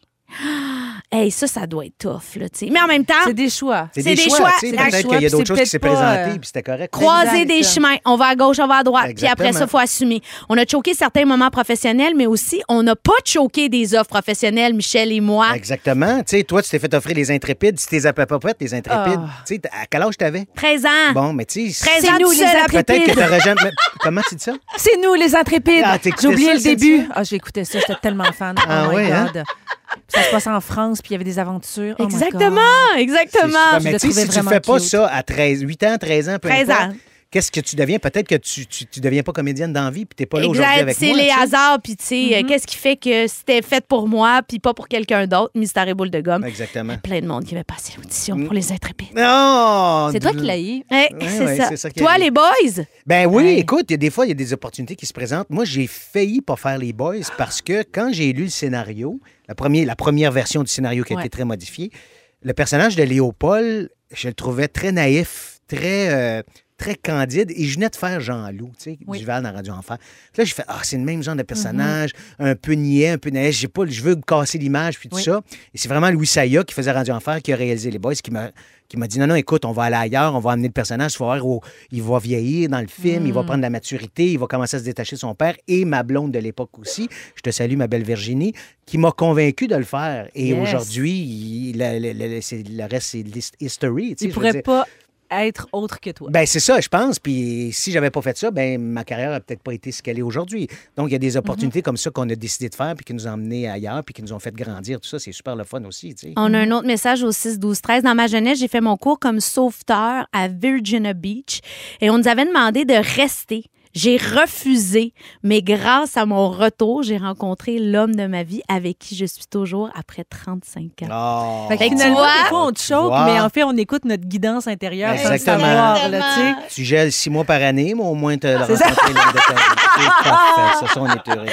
Ah! Hey, ça, ça doit être tough, là, tu sais. Mais en même temps, c'est des choix. C'est C'est des, des choix, choix, Peut-être choix, qu'il y a d'autres c'est choses qui s'est présentées, euh, puis c'était correct. croiser des chemins. On va à gauche, on va à droite. Puis après ça, il faut assumer. On a choqué certains moments professionnels, mais aussi, on n'a pas choqué des offres professionnelles, Michel et moi. Exactement. Tu sais, toi, tu t'es fait offrir les intrépides. Si t'es à peu près les intrépides, Ah. tu sais, à quel âge t'avais? 13 ans. Bon, mais tu sais, 13 C'est ans nous, les intrépides. peut-être que t'aurais jamais. mais Comment tu dis ça? C'est nous, les intrépides. Ah, J'ai oublié le début. Ah, j'ai écouté ça, j'étais tellement fan. Ah oh my ouais, hein? God. Ça se passe en France, puis il y avait des aventures. Oh. Exactement, C'est exactement. super. Mais tu sais, si tu fais pas cute. ça à 13, 8 ans, 13 ans, peu 13 importe, ans. qu'est-ce que tu deviens? Peut-être que tu, tu, tu deviens pas comédienne d'envie puis t'es pas là aujourd'hui avec c'est moi. les tu sais. hasards, puis tu sais, euh, qu'est-ce qui fait que c'était fait pour moi, puis pas pour quelqu'un d'autre, Mystère et boule de gomme. Exactement. Plein de monde qui va passer l'audition Mm. pour les intrépides. Non! C'est toi qui l'as eu. Eh, Ouais, c'est ouais, ça. c'est ça qui Toi, les boys, Ben oui, écoute, il y a des fois, il y a des opportunités qui se présentent. Moi, j'ai failli pas faire les boys parce que quand j'ai lu le scénario, la première, la première version du scénario qui a Ouais. été très modifiée, le personnage de Léopold, je le trouvais très naïf, très, euh, très candide. Et je venais de faire Jean-Loup, tu sais, Oui. Duval dans Radio Enfer. Puis là, j'ai fait, ah, c'est le même genre de personnage, un peu niais, un peu naïf. J'ai pas, je veux casser l'image, puis tout Oui. ça. Et c'est vraiment Louis Saya qui faisait Radio Enfer, qui a réalisé les boys, qui m'a qui m'a dit non, non, écoute, on va aller ailleurs, on va amener le personnage, il faut voir où il va vieillir dans le film, il va prendre la maturité, il va commencer à se détacher de son père et ma blonde de l'époque aussi. Je te salue, ma belle Virginie, qui m'a convaincu de le faire. Et Yes. aujourd'hui, le, le- le- c'est- le reste, c'est history. tu sais, Il pourrait dire. pas être autre que toi. Ben, c'est ça, je pense. Puis si j'avais pas fait ça, ben ma carrière n'aurait peut-être pas été ce qu'elle est aujourd'hui. Donc, il y a des opportunités comme ça qu'on a décidé de faire, puis qui nous ont emmenés ailleurs, puis qui nous ont fait grandir. Tout ça, c'est super le fun aussi. on a un autre message au 6 12 13 Dans ma jeunesse, j'ai fait mon cours comme sauveteur à Virginia Beach et on nous avait demandé de rester. J'ai refusé, mais grâce à mon retour, j'ai rencontré l'homme de ma vie avec qui je suis toujours après 35 ans. Ah. Fait que Fait que tu finalement, vois- des fois, on te choque, mais en fait, on écoute notre guidance intérieure Exactement. savoir, là, tu sais. Tu gèles six mois par année, mais au moins tu as rencontré l'homme de ta vie. C'est parfait. Ça, ça, on est heureux.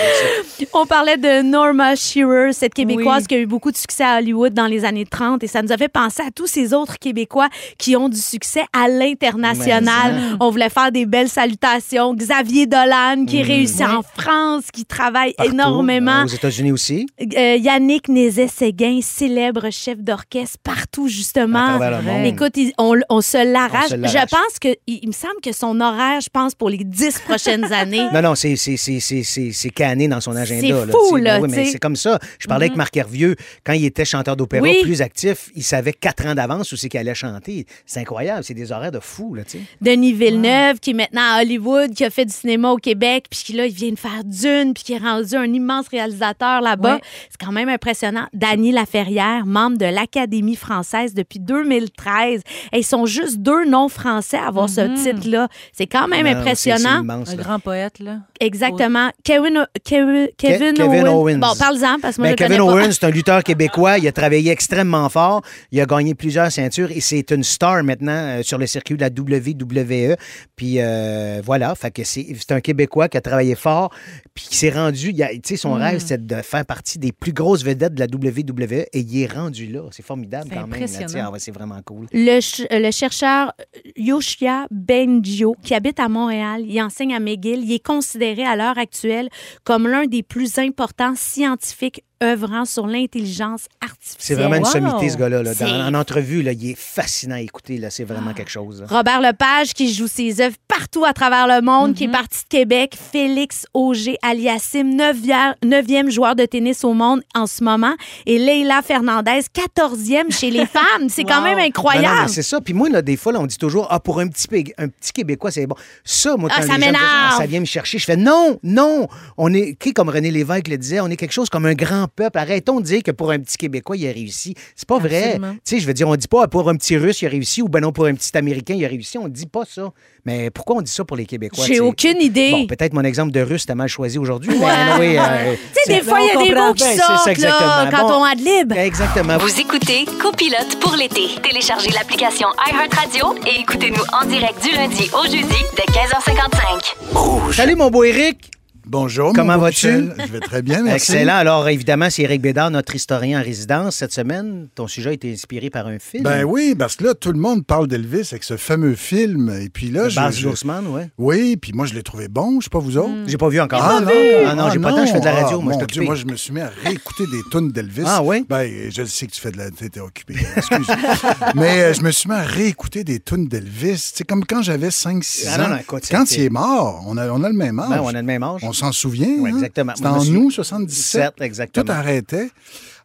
On parlait de Norma Shearer, cette Québécoise Oui. qui a eu beaucoup de succès à Hollywood dans les années 30 et ça nous a fait penser à tous ces autres Québécois qui ont du succès à l'international. On voulait faire des belles salutations. Xavier Dolan qui réussit en France, qui travaille Partout. énormément. Aux États-Unis aussi. Euh, Yannick Nézet-Séguin, célèbre chef d'orchestre partout, justement. Écoute, on, on se l'arrache. Je pense que, il, me semble que son horaire, je pense, pour les dix prochaines années. Non, non, c'est, canné dans son agenda. C'est là, fou, là, Ben oui, mais sais. c'est comme ça. Je parlais avec Marc Hervieux, quand il était chanteur d'opéra Oui. plus actif, il savait quatre ans d'avance où c'est qu'il allait chanter. C'est incroyable, c'est des horaires de fou, là, tu sais. Denis Villeneuve, qui est maintenant à Hollywood, qui a fait du cinéma au Québec, puis qui là, il vient de faire Dune, puis qui est rendu un immense réalisateur là-bas. Ouais. C'est quand même impressionnant. Dany Laferrière, membre de l'Académie française depuis 2013. Et ils sont juste deux noms français à avoir ce titre-là. C'est quand même Non, impressionnant. immense, Un grand poète, là. Exactement. Kevin, Kevin, Kevin, Kevin Owens. Bon, parle-en, parce que moi, Ben, je Kevin connais pas. Owens, c'est un lutteur québécois. Il a travaillé extrêmement fort. Il a gagné plusieurs ceintures et c'est une star maintenant euh, sur le circuit de la WWE. Puis euh, voilà, fait que c'est c'est un Québécois qui a travaillé fort puis qui s'est rendu. il a- Tu sais, son Hmm. rêve, c'était de faire partie des plus grosses vedettes de la WWE et il est rendu là. C'est formidable C'est quand même. Ah ouais, c'est vraiment cool. Le, ch- le chercheur Yoshia Benjo, qui habite à Montréal, il enseigne à McGill, il est considéré à l'heure actuelle comme l'un des plus importants scientifiques œuvrant sur l'intelligence C'est artificielle. vraiment une Wow. sommité, ce gars-là. là. Dans- C'est- en entrevue, là, il est fascinant à écouter. là. C'est vraiment quelque chose. là. Robert Lepage, qui joue ses œuvres partout à travers le monde, qui est parti de Québec. Félix Auger Aliassim, neuvième, neuvième joueur de tennis au monde en ce moment. Et Leila Fernandez, quatorzième chez les femmes. C'est quand même incroyable. c'est ça. Puis moi, là, des fois, là, on dit toujours, ah, pour un petit, Pé- un petit Québécois, c'est bon. Ça, moi, Ah, quand ça les gens disent. Ah, ça vient me chercher, je fais non, non. On est, qui, comme René Lévesque le disait, on est quelque chose comme un grand peuple. Arrêtons de dire que pour un petit Québécois, il a réussi. C'est pas vrai. Tu sais, je veux dire, on dit pas, pour un petit Russe, il a réussi, ou ben non, pour un petit Américain, il a réussi. On dit pas ça. Mais pourquoi on dit ça pour les Québécois? J'ai aucune idée. Bon, peut-être mon exemple de Russe, t'as mal choisi aujourd'hui. mais Ouais. anyway, euh, Tu sais, des fois, il y a des mots qui sortent là, exactement. quand Bon. on adlib. exactement. Vous écoutez Copilote pour l'été. Téléchargez l'application iHeartRadio et écoutez-nous en direct du lundi au jeudi dès 15h55. Salut, mon beau Eric. Bonjour. Comment vas-tu? Je vais très bien, merci. Excellent. Alors, évidemment, c'est Éric Bédard, notre historien en résidence cette semaine. Ton sujet a été inspiré par un film. Ben oui, parce que là, tout le monde parle d'Elvis avec ce fameux film. Et puis là, Baz je- Luhrmann, ouais. Oui, puis moi, je l'ai trouvé bon. Je sais pas vous autres. J'ai pas vu encore. Ah, non, Ah non, j'ai pas le temps, je fais de la radio, Ah, moi, je Dieu, moi, je me suis mis à réécouter des tunes d'Elvis. Ah, oui? Ben, je le sais que tu fais de la... T'étais occupé, excuse. Mais euh, je me suis mis à réécouter des tunes d'Elvis. C'est comme quand j'avais 5-6 Ah, non, ans. non, écoute, quand il est mort, on a, on a le même âge. Ben, on a le même âge. On s'en souvient. Oui, hein? exactement. En suis- 77. Sept, exactement. Tout arrêtait.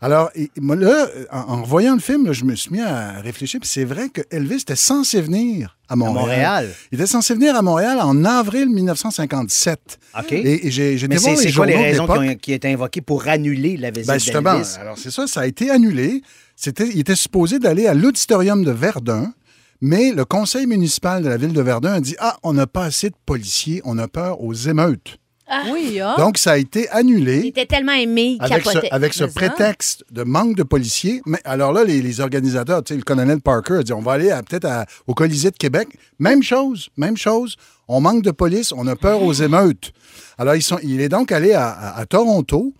Alors, et- moi, là, en, en revoyant le film, là, je me suis mis à réfléchir. Puis c'est vrai que Elvis était censé venir à Montréal. Montréal. Il était censé venir à Montréal en avril 1957. OK. Et, et j'ai Mais c'est les quoi les raisons qui ont, été invoquées pour annuler la visite Ben justement, d'Elvis? alors c'est ça, ça a été annulé. C'était, il était supposé d'aller à l'auditorium de Verdun, Mais le conseil municipal de la ville de Verdun a dit Ah, on n'a pas assez de policiers, on a peur aux émeutes. Oui, ah. Donc, ça a été Il annulé était tellement aimé, il avec ce, capotait. avec ce Mais ça? prétexte de manque de policiers. Mais alors là, les, les organisateurs, tu sais, le colonel Parker a dit on va aller à- peut-être à- au Colisée de Québec. Même chose, même chose. On manque de police, on a peur aux émeutes. Alors, ils sont, il est donc allé à, à- à Toronto,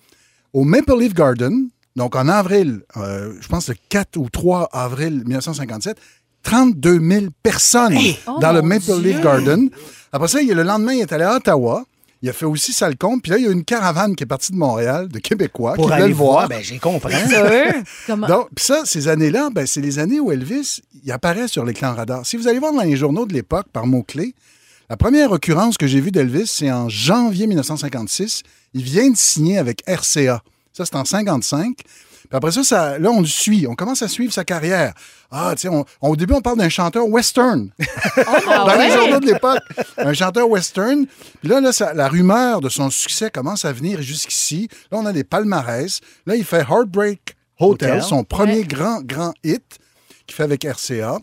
au Maple Leaf Garden, donc en avril, euh, je pense le 4 ou 3 avril 1957. 32 000 personnes Oh dans le Maple! Leaf Garden. Après ça, il- le lendemain, il est allé à Ottawa. Il a fait aussi ça le compte. Puis là, il y a une caravane qui est partie de Montréal, de Québécois, Pour qui aller le voir, voir. ben, j'ai compris. Donc, puis ça, ces années-là, ben, c'est les années où Elvis, il apparaît sur l'écran radar. Si vous allez voir dans les journaux de l'époque, par mots-clés, la première occurrence que j'ai vue d'Elvis, c'est en janvier 1956. Il vient de signer avec RCA. Ça, c'est en 55. Puis après ça, ça, là, on le suit. On commence à suivre sa carrière. Ah, tu sais, on- on- au début, on parle d'un chanteur western Ah dans les ouais? journaux de l'époque. Un chanteur western. Puis là, là ça- la rumeur de son succès commence à venir jusqu'ici. Là, on a des palmarès. Là, il fait Heartbreak Hotel, Hotel. son premier Ouais. grand, grand hit qu'il fait avec RCA.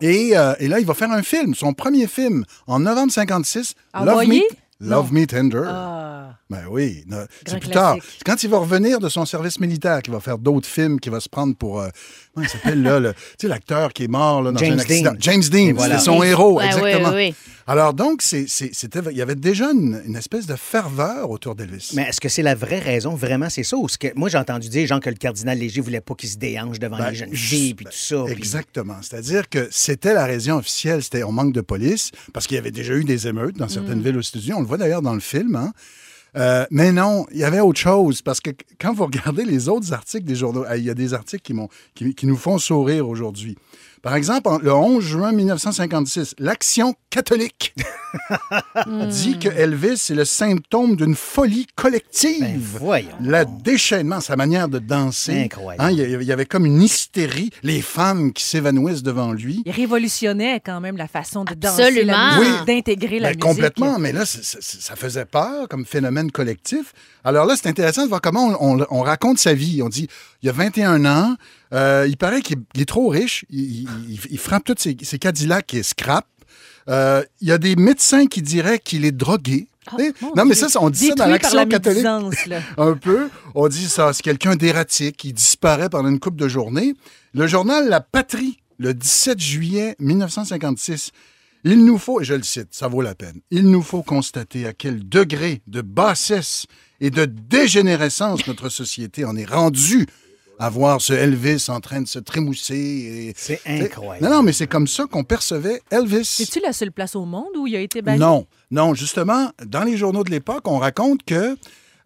Et, euh, et là, il va faire un film, son premier film, en novembre 56. Love Me, Love Me Tender. Ah. Ben oui, c'est plus tard. classique. Quand il va revenir de son service militaire qu'il va faire d'autres films, qu'il va se prendre pour. euh, comment il s'appelle là, le- tu sais, l'acteur qui est mort là, dans James un accident. Dean. James Dean, voilà. c'était son Oui. héros, Ouais, exactement. oui, oui, oui. Alors donc, c'est- c'est- c'était, il y avait déjà une, une espèce de ferveur autour d'Elvis. Mais est-ce que c'est la vraie raison? Vraiment, c'est ça? Ou ce que... Moi, j'ai entendu dire, genre, que le cardinal Léger voulait pas qu'il se déhanche devant Ben, les jeunes filles, puis tout ça. puis- Exactement. C'est-à-dire que c'était la raison officielle, c'était on manque de police, parce qu'il y avait déjà eu des émeutes dans certaines Mm. villes aux États-Unis. On le voit d'ailleurs dans le film. hein. Euh, mais non, il y avait autre chose, parce que quand vous regardez les autres articles des journaux, il y a des articles qui, qui nous font sourire aujourd'hui. Par exemple, le 11 juin 1956, l'Action catholique dit que Elvis est le symptôme d'une folie collective. Ben, voyons. Le déchaînement, sa manière de danser. Incroyable. Hein, il, y avait, comme une hystérie, les femmes qui s'évanouissent devant lui. Il révolutionnait quand même la façon de danser, Absolument. la musique, Oui. d'intégrer la Ben, musique. complètement, mais là, ça faisait peur comme phénomène collectif. Alors là, c'est intéressant de voir comment on, on- on raconte sa vie. On dit, il y a 21 ans, euh, il paraît qu'il est, trop riche, il, il- il- il frappe tous ses, ses Cadillacs et scrap. Euh, il y a des médecins qui diraient qu'il est drogué. Mon non, mais ça, on dit ça dans l'action catholique. là. un peu. On dit ça, c'est quelqu'un d'erratique, il disparaît pendant une couple de journées. Le journal La Patrie, le 17 juillet 1956, il nous faut, et je le cite, ça vaut la peine, il nous faut constater à quel degré de bassesse et de dégénérescence notre société en est rendue à voir ce Elvis en train de se trémousser. et- C'est incroyable. Non, non, mais c'est comme ça qu'on percevait Elvis. C'est-tu la seule place au monde où il a été banni? Non, non, justement, dans les journaux de l'époque, on raconte que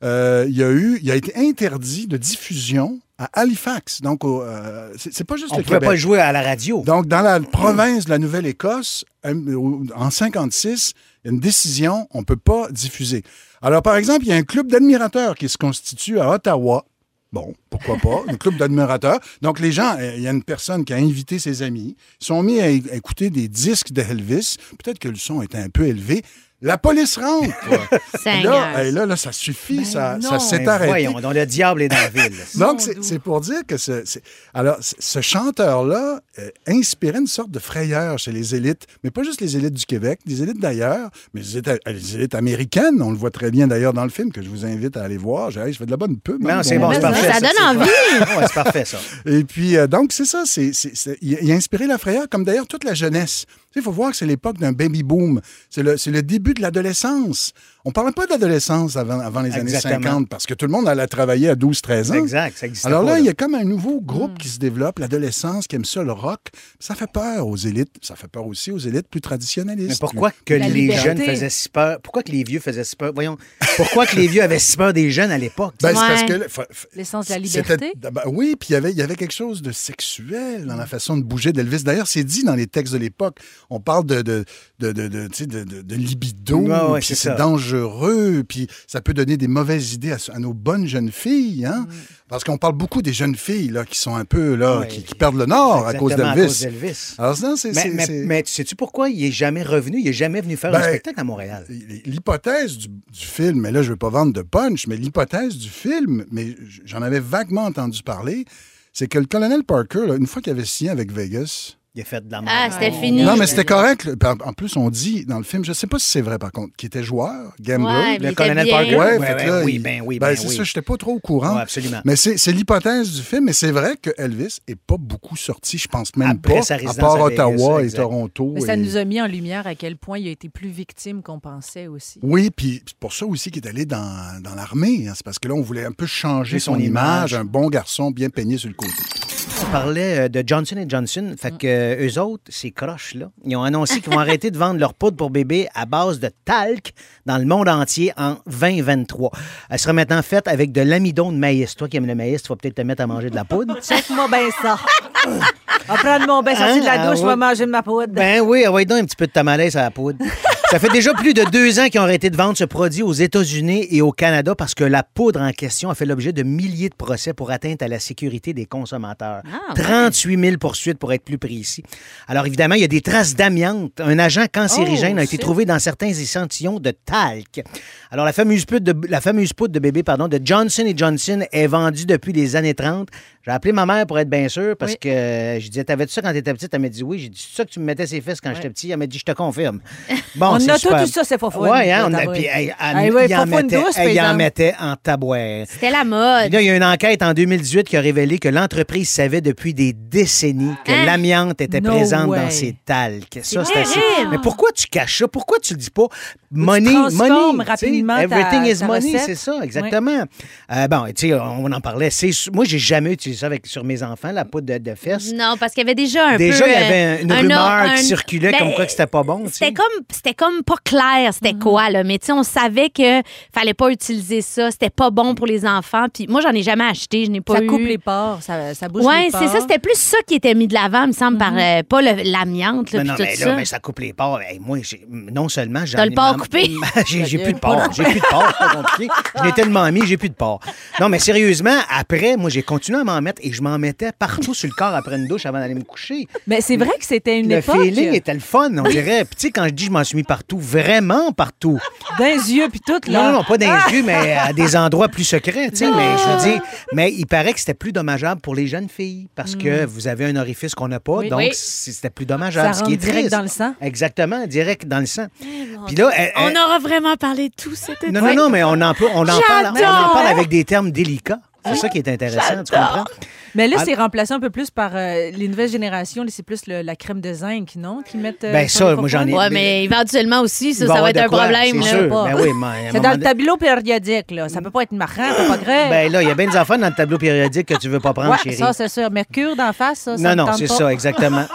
euh, il y a eu, il a été interdit de diffusion à Halifax. Donc, euh, c'est pas juste On le ne pouvait Québec. pas le jouer à la radio. Donc, dans la province de la Nouvelle-Écosse, euh, en 56, il y a une décision, on ne peut pas diffuser. Alors, par exemple, il y a un club d'admirateurs qui se constitue à Ottawa. Bon, pourquoi pas, un club d'admirateurs. Donc, les gens, il y a une personne qui a invité ses amis, ils sont mis à écouter des disques de Elvis. Peut-être que le son était un peu élevé. La police rentre. Et Seigneur. là, hey, là, là, ça suffit, ça, ça non. s'est Ben, arrêté. voyons, donc le diable est dans la ville. Donc, c'est pour dire que ce, alors, ce chanteur-là euh, inspirait une sorte de frayeur chez les élites, mais pas juste les élites du Québec, les élites d'ailleurs, mais les élites, les élites américaines. On le voit très bien d'ailleurs dans le film, que je vous invite à aller voir. Je fais de la bonne pub. hein, Non, c'est bon, c'est ça, parfait. ça donne envie. Ouais, c'est parfait, ça. Et puis, euh, donc, c'est ça. il a inspiré la frayeur, comme d'ailleurs toute la jeunesse. Il faut voir que c'est l'époque d'un baby boom. C'est le début de l'adolescence. On ne parlait pas d'adolescence avant, avant les Exactement. années 50 parce que tout le monde allait travailler à 12-13 ans. Exact, ça existait Alors pas, là, il y a comme un nouveau groupe qui se développe, l'adolescence, qui aime ça, le rock. Ça fait peur aux élites. Ça fait peur aussi aux élites plus traditionnalistes. Mais pourquoi que La les liberté. jeunes faisaient si peur? Pourquoi que les vieux faisaient si peur? Voyons, pourquoi que les vieux avaient si peur des jeunes à l'époque? Ben, c'est parce Ouais. L'essence de la liberté? ben oui, puis il y avait- il y avait quelque chose de sexuel dans la façon de bouger d'Elvis. D'ailleurs, c'est dit dans les textes de l'époque. On parle de, de, de, de, de, tu sais, de- de- de libido, Ouais, ouais, puis c'est ça. Dangereux, puis ça peut donner des mauvaises idées à, à nos bonnes jeunes filles. Hein? Parce qu'on parle beaucoup des jeunes filles là, qui sont un peu, là, qui, qui perdent le nord à cause d'Elvis. d'Elvis. Alors, ça, c'est... Mais, mais, mais tu sais-tu pourquoi il est jamais revenu? Il est jamais venu faire un Ben, spectacle à Montréal? L'hypothèse du, du film, mais là, je ne veux pas vendre de punch, mais l'hypothèse du film, mais j'en avais vaguement entendu parler, c'est que le colonel Parker, là, une fois qu'il avait signé avec Vegas, Il a fait de la merde. Ah, c'était fini. Non, mais c'était correct. En plus, on dit dans le film, je sais pas si c'est vrai par contre, qu'il était joueur, gambler. Ouais, Le colonel. Parker? Ouais, Ouais, fait là, oui, il- ben oui, ben, ben c'est oui. ça, j'étais pas trop au courant. Ouais, absolument. Mais c'est c'est l'hypothèse du film, mais c'est vrai que Elvis est pas beaucoup sorti, je pense même Après pas, à part Ottawa et. Toronto. Mais ça et- nous a mis en lumière à quel point il a été plus victime qu'on pensait aussi. Oui, puis c'est pour ça aussi qu'il est allé dans, dans l'armée. hein. C'est parce que là, on voulait un peu changer Son son, image, image. un bon garçon bien peigné sur le côté. On parlait euh, de Johnson Johnson. Fait que euh, eux autres, ces croches-là, ils ont annoncé qu'ils vont arrêter de vendre leur poudre pour bébé à base de talc dans le monde entier en 2023. Elle sera maintenant faite avec de l'amidon de maïs. Toi qui aimes le maïs, tu vas peut-être te mettre à manger de la poudre. Check-moi bien ça. On va prendre mon bain, sorti de la Hein? douche, je Ah, vais manger de ma poudre. Ben oui, va donc un petit peu de tamalaise à la poudre. Ça fait déjà plus de deux ans qu'ils ont arrêté de vendre ce produit aux États-Unis et au Canada parce que la poudre en question a fait l'objet de milliers de procès pour atteinte à la sécurité des consommateurs. Ah, ouais. 38 000 poursuites pour être plus précis. Alors évidemment, il y a des traces d'amiante. Un agent cancérigène Oh, a été trouvé dans certains échantillons de talc. Alors la fameuse poudre de, la fameuse poudre de bébé pardon, de Johnson Johnson est vendue depuis les années 30. J'ai appelé ma mère pour être bien sûr parce Oui. que euh, je disais, t'avais-tu ça quand t'étais petite? Elle m'a dit oui. J'ai dit, c'est ça que tu me mettais ses fesses quand j'étais petit? Elle m'a dit, je te confirme. Bon, On a tout eu ça, c'est faux Ouais, hein, on a, puis elle, elle- ouais, il en mettait, douce, elle en mettait en tabouère. C'était la Puis mode. là, il y a une enquête en 2018 qui a révélé que l'entreprise savait depuis des décennies que Hein? l'amiante était No présente way. dans ses talcs. Ça, c'est assez. Mais pourquoi tu caches ça? Pourquoi tu le dis pas? Money, money. rapidement ta- Everything is ta money, c'est ça, exactement. Euh, bon, tu sais, on en parlait. Moi, j'ai jamais utilisé ça avec, sur mes enfants, la poudre de, de fesses. Non, parce qu'il y avait déjà un Déjà, peu. il y euh, avait une un rumeur qui circulait ben, comme quoi que c'était pas bon. C'était comme, c'était comme pas clair c'était quoi, là. Mais tu sais, on savait que fallait pas utiliser ça. C'était pas bon pour les enfants. Puis moi, j'en ai jamais acheté. Je n'ai pas Ça eu. coupe les pores, ça, ça bouge Ouais, les c'est pores. ça. C'était plus ça qui était mis de l'avant, me semble, par euh, pas l'amiante, là, Non, non, tout mais ça. là, mais ça coupe les porcs. Hey, moi, non seulement T'as le porc ma- coupé? j'ai plus de porc. J'ai plus de porc, c'est pas compliqué. Je l'ai tellement mis, j'ai plus de porc. Non, mais sérieusement, après, moi, j'ai continué à m'en mettre et je m'en mettais partout sur le corps après une douche avant d'aller me coucher. Mais c'est vrai que c'était une le époque feeling était le fun, on dirait. Puis, tu sais, quand je dis je m'en suis mis partout, vraiment partout. d'un yeux puis tout, là. Non, non, non, pas dans les yeux, mais à des endroits plus secrets, tu sais. Mais je veux dire, mais il paraît que c'était plus dommageable pour les jeunes filles parce que vous avez un orifice qu'on n'a pas, Oui. donc c'était plus dommageable. Ça ce qui est rentre direct triste. dans le sang. Exactement, direct dans le sang. Puis là, elle- On elle- aura vraiment parlé de tout cet été. non, non, non, mais on en, peut- on en, parle, on en parle avec des termes délicats. C'est ça qui est intéressant, tu comprends? Mais là, c'est remplacé un peu plus par euh, les nouvelles générations. là, C'est plus le- la crème de zinc, non? Qui mettent. euh, Ben, ça, moi, j'en ai- Ouais, mais éventuellement aussi, ça, ça va être un quoi, problème. C'est. Ben oui, dans le tableau périodique, là. Ça peut pas être marrant, c'est pas grave. Ben là, il y a bien des enfants dans le tableau périodique que tu veux pas prendre, ouais, chérie. ça, c'est sûr. Mercure d'en face, ça, non, non, c'est ça, exactement.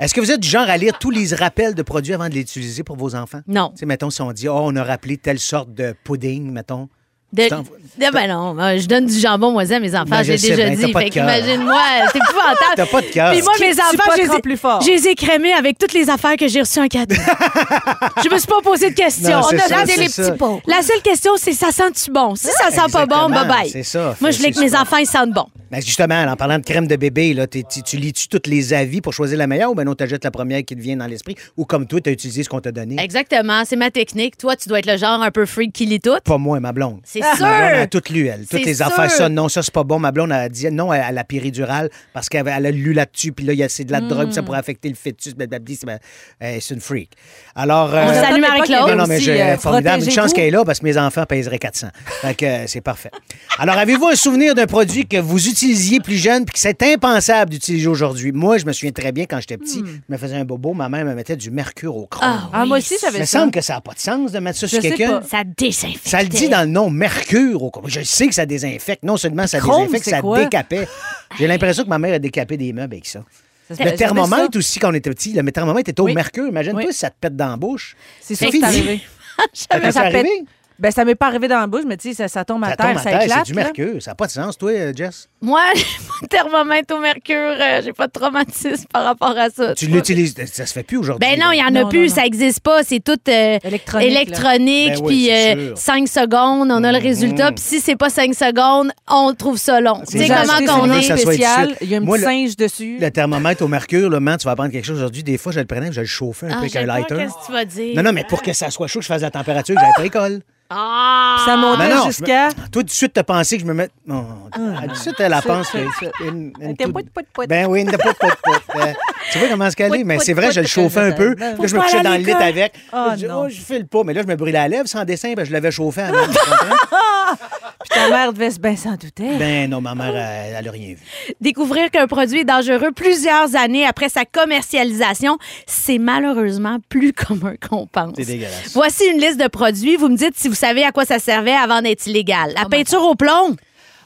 Est-ce que vous êtes du genre à lire tous les rappels de produits avant de les utiliser pour vos enfants? Non. Tu sais, mettons, si on dit, oh, on a rappelé telle sorte de pudding, mettons. De- de- ben non, je donne du jambon moisi à mes enfants, Ben, j'ai déjà t'as dit. Fait qu'imagine-moi, c'est épouvantable. T'as pas de cœur. Puis moi, mes enfants, je les, ai, crémés avec toutes les affaires que j'ai reçues en cadeau. je me suis pas posé de questions. Non, On a ça, les ça. petits pots. La seule question, c'est ça sent-tu bon? Si ça sent pas bon, bye-bye. c'est ça. Moi, je voulais que mes enfants, ils sentent bon. Ben justement, en parlant de crème de bébé, là, tu, tu lis-tu tous les avis pour choisir la meilleure ou ben non, t'achètes la première qui te vient dans l'esprit? Ou comme toi, t'as utilisé ce qu'on t'a donné? Exactement, c'est ma technique. Toi, tu dois être le genre un peu freak qui lit tout. Pas moi, ma blonde. C'est Ma blonde a sûr. tout lu, elle. Toutes les sûr. affaires, ça, non, ça, c'est pas bon. Ma blonde a dit non à la péridurale parce qu'elle avait- elle a lu là-dessus, puis là, il y a- c'est de la drogue, Hmm. ça pourrait affecter le fœtus. C'est euh, c'est une freak. Alors. On euh, salue Marie-Claude. non, non, mais aussi, je- euh, formidable. Une chance qu'elle est là parce que mes enfants pèseraient 400. Fait que euh, c'est parfait. Alors, avez-vous un souvenir d'un produit que vous utilisiez plus jeune puis que c'est impensable d'utiliser aujourd'hui? Moi, je me souviens très bien quand j'étais petit, je me faisais un bobo, ma mère me mettait du mercure au chrome. Ah, Ah, moi aussi, Il me ça. semble que ça n'a pas de sens de mettre ça Je sur quelqu'un. Ça désinfecte. Ça le dit dans le nom mercure au chrome. Je sais que ça désinfecte. Non seulement ça Chrome, désinfecte, ça quoi? décapait. J'ai l'impression que ma mère a décapé des meubles avec ça. Ça, Le thermomètre ça? aussi, quand on était petit, le thermomètre était au Oui. mercure. Imagine-toi Oui. si ça te pète dans la bouche. C'est que c'est fini. arrivé. Ça ça arrivé? Ben, ça m'est pas arrivé dans la bouche, mais tu sais, ça, ça tombe à Ça terre, tombe à ça terre, éclate. c'est du là. mercure? Ça n'a pas de sens, toi, Jess? Moi, j'ai pas de thermomètre au mercure. euh, j'ai pas de traumatisme par rapport à ça. Tu l'utilises. Ça se fait plus aujourd'hui. Ben non, il y en Non, a non, plus, non. ça existe pas. C'est tout euh, Électronique, électronique, Ben oui, puis c'est euh, sûr. 5 secondes, on a le Mhm. résultat. Puis si c'est pas 5 secondes, on trouve ça long. Tu C'est sais comment qu'on est. spécial? Il y a un Moi, petit le- singe dessus. Le thermomètre au mercure, là, man, tu vas apprendre quelque chose aujourd'hui. Des fois, je le prenais, je le chauffais un Ah, peu avec un lighter. Qu'est-ce que tu vas dire? Non, non, mais pour que ça soit chaud, que je fasse la température, que j'avais pas l'école. Ah! Ça montait Ben non, jusqu'à. Toi, tout de suite, t'as pensé que je me mette. Oh, tout de suite, elle a Ça, pense que. une- une toute- pout, pout, pout. Ben oui, une de pout, pout, pout. Euh, Tu vois comment est-ce qu'elle est? Mais c'est vrai, je le chauffais un peu. Là, je me couchais dans le lit avec. Oh, je dis, non. oh, je file pas. Mais là, je me brûlais la lèvre sans dessin, ben, je l'avais chauffé avant. Puis ta mère devait se bien s'en douter. Ben non, ma mère, elle, elle a rien vu. Découvrir qu'un produit est dangereux plusieurs années après sa commercialisation, c'est malheureusement plus commun qu'on pense. C'est dégueulasse. Voici une liste de produits. Vous me dites si vous savez à quoi ça servait avant d'être illégal. La peinture au plomb.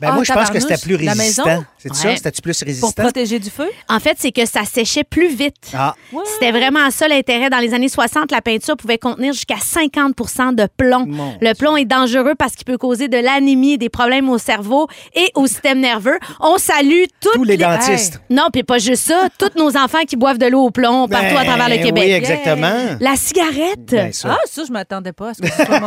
Ben Ah, moi, je pense que c'était plus La résistant. maison? C'est ça? C'était-tu plus Pour résistant? protéger du feu? En fait, c'est que ça séchait plus vite. Ah, C'était vraiment ça l'intérêt. Dans les années 60, la peinture pouvait contenir jusqu'à 50% de plomb. Mon le plomb est dangereux parce qu'il peut causer de l'anémie, des problèmes au cerveau et au système nerveux. On salue toutes tous les dentistes. Non, puis pas juste ça. Tous nos enfants qui boivent de l'eau au plomb partout à Ben travers le Québec. Oui, exactement. La cigarette. Ben. Ah, ça, je m'attendais pas à ce que ce soit.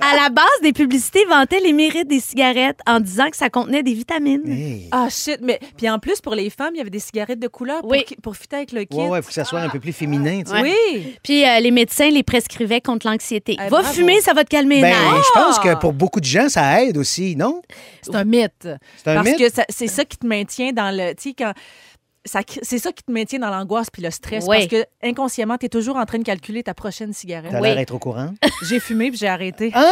À la base, des publicités vantaient les mérites des cigarettes en disant que ça contenait des vitamines. Hey. Ah, shit. Mais, puis en plus, pour les femmes, il y avait des cigarettes de couleur pour, Oui. qui- pour fitter avec le kit. Ouais, ouais, faut que ça soit un peu plus féminin, tu sais. Oui. Puis euh, les médecins les prescrivaient contre l'anxiété. Eh, Va bravo. fumer, ça va te calmer Ben, je pense que pour beaucoup de gens, ça aide aussi, non? C'est un mythe. C'est un Parce mythe? que ça- c'est ça qui te maintient dans le. Tu sais, quand. C'est ça qui te maintient dans l'angoisse puis le stress Oui. parce que inconsciemment, tu es toujours en train de calculer ta prochaine cigarette. Oui. l'air d'être au courant. J'ai fumé puis j'ai arrêté. Ah!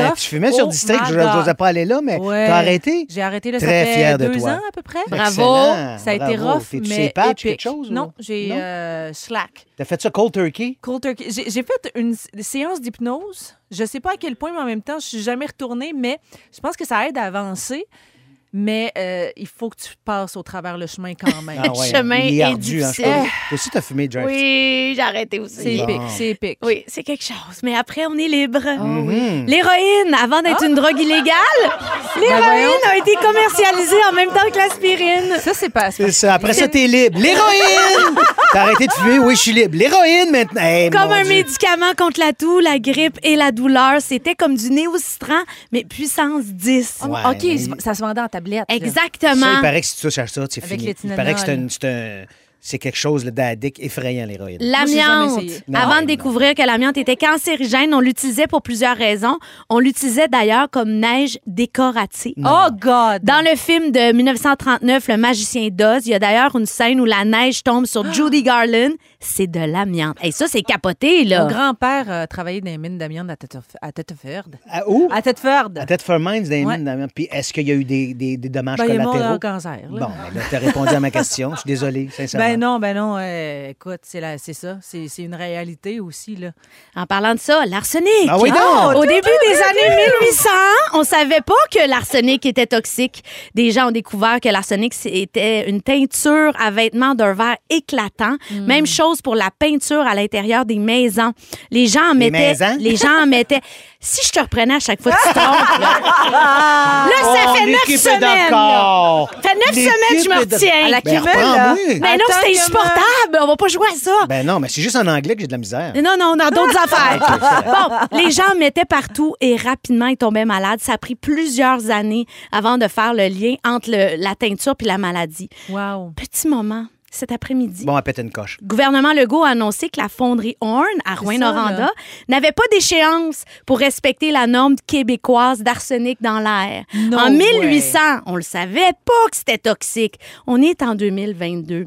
c'était tough. tu fumais sur Oh District, my je n'osais pas aller là, mais Ouais. t'as arrêté? J'ai arrêté là, Très ça fait fier de deux toi. ans à peu près. Bravo. Excellent, Ça a été bravo. rough, T'es-tu mais épique. quelque chose? Non, j'ai euh, slack. T'as fait ça cold turkey? Cold turkey. J'ai fait une séance d'hypnose. Je sais pas à quel point, mais en même temps, je suis jamais retournée, mais je pense que ça aide à avancer. Mais euh, il faut que tu passes au travers le chemin quand même. Ah ouais, chemin il est est ardu, hein, aussi, t'as fumé, Drive. Oui, j'ai arrêté aussi. C'est Bon. épique, c'est épique. Oui, c'est quelque chose. Mais après, on est libre. Mhm. L'héroïne, avant d'être une drogue illégale, l'héroïne voyons. a été commercialisée en même temps que l'aspirine. Ça, c'est pas... Ça. Après ça, t'es libre. L'héroïne! T'as arrêté de fumer? Oui, je suis libre. L'héroïne, maintenant. Hey, Comme un Dieu. médicament contre la toux, la grippe et la douleur. C'était comme du néocitran, mais puissance 10. Ouais, OK, mais- ça se vendait en tablette. là. Ça, Exactement. il paraît que si tu touches à ça, c'est fini. Il paraît que c'est un- c'est un- c'est quelque chose d'addict effrayant, l'héroïne. L'amiante. Non, Avant de non. découvrir que l'amiante était cancérigène, on l'utilisait pour plusieurs raisons. On l'utilisait d'ailleurs comme neige décorative. Oh, God! Dans le film de 1939, Le Magicien d'Oz, il y a d'ailleurs une scène où la neige tombe sur Judy Garland. C'est de l'amiante. Et ça, c'est capoté, là. Mon grand-père euh, travaillait dans les mines d'amiante à Tetef- à. À où? À Teteford. À tête for Mines, dans les Ouais. mines d'Amiens. Puis est-ce qu'il y a eu des, des- des dommages Ben, il collatéraux? d'un cancer. là. Bon, ben là, t'as répondu à ma question. Je suis désolé, sincèrement. Ben non, ben non. euh, écoute, c'est la- c'est ça. C'est c'est une réalité aussi, là. En parlant de ça, l'arsenic. Ah oui, donc! Au début des années 1800, on savait pas que l'arsenic était toxique. Des gens ont découvert que l'arsenic c'était une teinture à vêtements d'un vert éclatant. Hmm. Même chose pour la peinture à l'intérieur des maisons. Les gens en mettaient. maisons? Les gens en mettaient. Si je te reprenais à chaque fois que tu te trompes, là, Là, ça Oh, fait neuf semaines. là. Ça fait neuf L'équipe semaine, je me est de- retiens. À la Ben, cumule, là. reprends-moi. Mais non, Attends c'était que insupportable. On va pas jouer à ça. Ben non, mais c'est juste en anglais que j'ai de la misère. Non, non, dans d'autres affaires. Bon, les gens en mettaient partout et rapidement, ils tombaient malades. Ça a pris plusieurs années avant de faire le lien entre le- la teinture puis la maladie. Wow. Petit moment, cet après-midi. Bon, à péter une coche. Le gouvernement Legault a annoncé que la fonderie Horn à Rouen-Noranda n'avait pas d'échéance pour respecter la norme québécoise d'arsenic dans l'air. No en way. 1800, on le savait pas que c'était toxique. On est en 2022.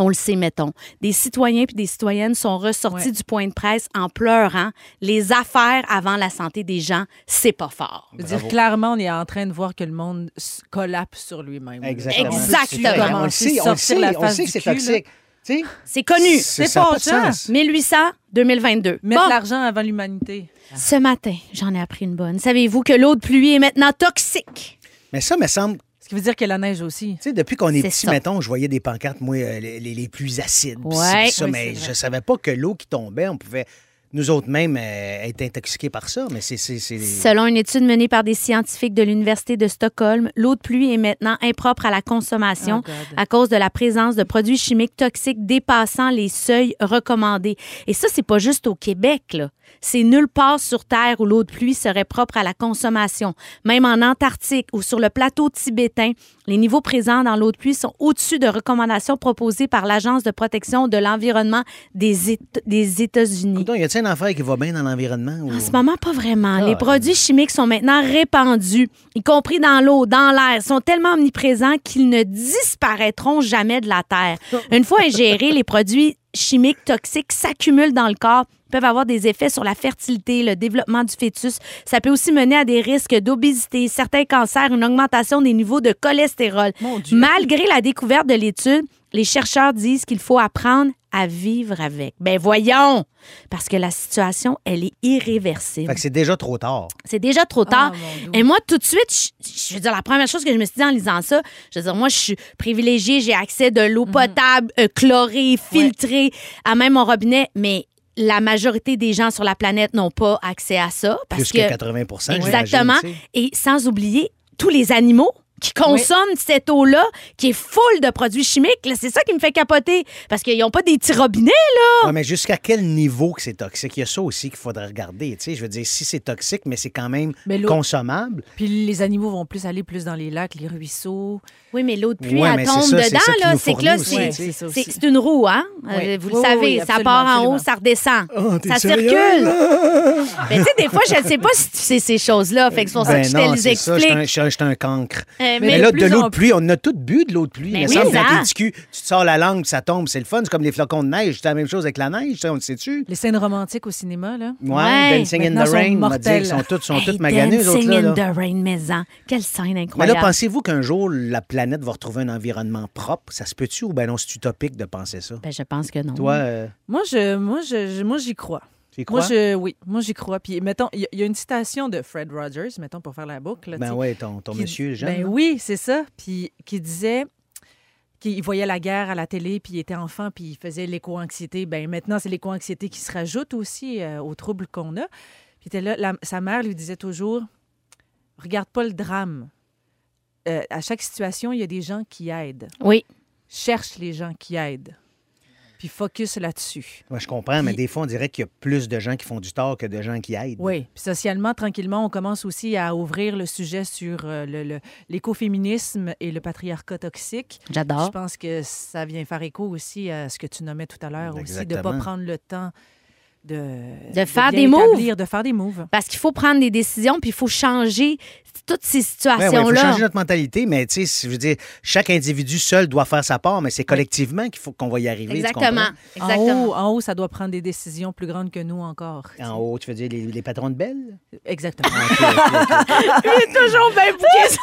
On le sait, mettons. Des citoyens puis des citoyennes sont ressortis Ouais. du point de presse en pleurant. Les affaires avant la santé des gens, c'est pas fort. Je veux dire, clairement, on est en train de voir que le monde collapse sur lui-même. Exactement. Exactement. On le sait, on le sortir sait, la on le face sait du que c'est toxique. Tu sais, C'est connu. c'est- ça pas sens. 1800, 2022. Mettre Bon. l'argent avant l'humanité. Ce matin, j'en ai appris une bonne. Savez-vous que l'eau de pluie est maintenant toxique? Mais ça me semble Ce qui veut dire que la neige aussi. Tu sais, depuis qu'on est petit, ça. mettons, je voyais des pancartes, moi, euh, les, les- plus acides. Ouais. ça, Oui, mais je savais pas que l'eau qui tombait, on pouvait, nous autres même, euh, être intoxiqués par ça. Mais c'est. c'est- c'est- Selon une étude menée par des scientifiques de l'Université de Stockholm, l'eau de pluie est maintenant impropre à la consommation Oh à cause de la présence de produits chimiques toxiques dépassant les seuils recommandés. Et ça, c'est pas juste au Québec, là. C'est nulle part sur Terre où l'eau de pluie serait propre à la consommation. Même en Antarctique ou sur le plateau tibétain, les niveaux présents dans l'eau de pluie sont au-dessus de recommandations proposées par l'Agence de protection de l'environnement des, Éta- des États-Unis. Coudonc, y a-t-il une affaire qui va bien dans l'environnement? ou- En ce moment, pas vraiment. Les Ah, produits chimiques sont maintenant répandus, y compris dans l'eau, dans l'air. Ils sont tellement omniprésents qu'ils ne disparaîtront jamais de la Terre. Une fois ingérés, les produits chimiques toxiques s'accumulent dans le corps peuvent avoir des effets sur la fertilité, le développement du fœtus. Ça peut aussi mener à des risques d'obésité, certains cancers, une augmentation des niveaux de cholestérol. Malgré la découverte de l'étude, les chercheurs disent qu'il faut apprendre à vivre avec. Ben voyons, parce que la situation, elle est irréversible. Fait que c'est déjà trop tard. C'est déjà trop tard. Ah, Dieu. Et moi, tout de suite, je, je veux dire, la première chose que je me suis dit en lisant ça, je veux dire, moi, je suis privilégiée, j'ai accès de Mhm. l'eau potable, euh, chlorée, filtrée, à même mon robinet, mais la majorité des gens sur la planète n'ont pas accès à ça. Parce Plus que 80% Exactement. Et sans oublier tous les animaux qui consomment cette eau-là, qui est full de produits chimiques. C'est ça qui me fait capoter. Parce qu'ils n'ont pas des petits robinets, là. Ouais, mais jusqu'à quel niveau que c'est toxique? Il y a ça aussi qu'il faudrait regarder. Tu sais, je veux dire, si c'est toxique, mais c'est quand même consommable. Puis les animaux vont plus aller plus dans les lacs, les ruisseaux. Oui, mais l'eau de pluie, Ouais, elle tombe ça, dedans, ça là. C'est que là, c'est ça une roue, hein? Oui. Euh, vous Oui, le savez, oui, ça part en absolument. haut, ça redescend. Oh, t'es ça circule. mais tu sais, des fois, je ne sais pas si tu sais ces choses-là. Fait que c'est pour ça Ben que je non, te les ça, un- explique. un, j'étais un cancre. Mais, mais là, de l'eau de pluie, on a tout bu de l'eau de pluie. Mais Mais oui, ça, dans ça. tes tu te sors la langue, ça tombe, c'est le fun. C'est comme les flocons de neige. C'est la même chose avec la neige, ça, on le sait-tu? Les scènes romantiques au cinéma, là. Ouais, Ouais. Dancing in the Rain, on m'a dit qu'ils mortels. sont tous, sont Hey, toutes maganés, les autres, Dancing in là. the Rain Maison. Quelle scène Mais incroyable. là, pensez-vous qu'un jour, la planète va retrouver un environnement propre? Ça se peut-tu ou ben non, c'est utopique de penser ça? Ben, je pense que non. Toi, euh, Moi, je, moi, je, je- moi, j'y crois. Tu y crois? Moi, je, oui, moi, j'y crois. Puis, mettons, il y, a- il y a une citation de Fred Rogers, mettons, pour faire la boucle. là, Ben ouais, ton, ton qui- monsieur, Jean. Ben là. oui, c'est ça. Puis qui disait qu'il voyait la guerre à la télé, puis il était enfant, puis il faisait l'éco-anxiété. Ben maintenant, c'est l'éco-anxiété qui se rajoute aussi euh, aux troubles qu'on a. Puis était là, la- sa mère lui disait toujours Regarde pas le drame. Euh, à chaque situation, il y a des gens qui aident. Oui. Cherche les gens qui aident. Puis focus là-dessus. Ouais, je comprends, mais Puis- des fois, on dirait qu'il y a plus de gens qui font du tort que de gens qui aident. Oui. Puis socialement, tranquillement, on commence aussi à ouvrir le sujet sur euh, le- le- l'écoféminisme et le patriarcat toxique. Je J'adore. pense que ça vient faire écho aussi à ce que tu nommais tout à l'heure aussi, de ne pas prendre le temps de, De faire des moves. De faire des moves. Parce qu'il faut prendre des décisions, puis il faut changer toutes ces Ouais, ouais, il faut situations-là. changer notre mentalité, mais tu sais, je veux dire, chaque individu seul doit faire sa part, mais c'est collectivement qu'il faut qu'on va y arriver. tu Exactement. En haut, en haut, ça doit prendre des décisions plus grandes que nous encore. En haut, tu veux dire les, les patrons de belles? Exactement. OK, OK, OK. toujours bien bouqué.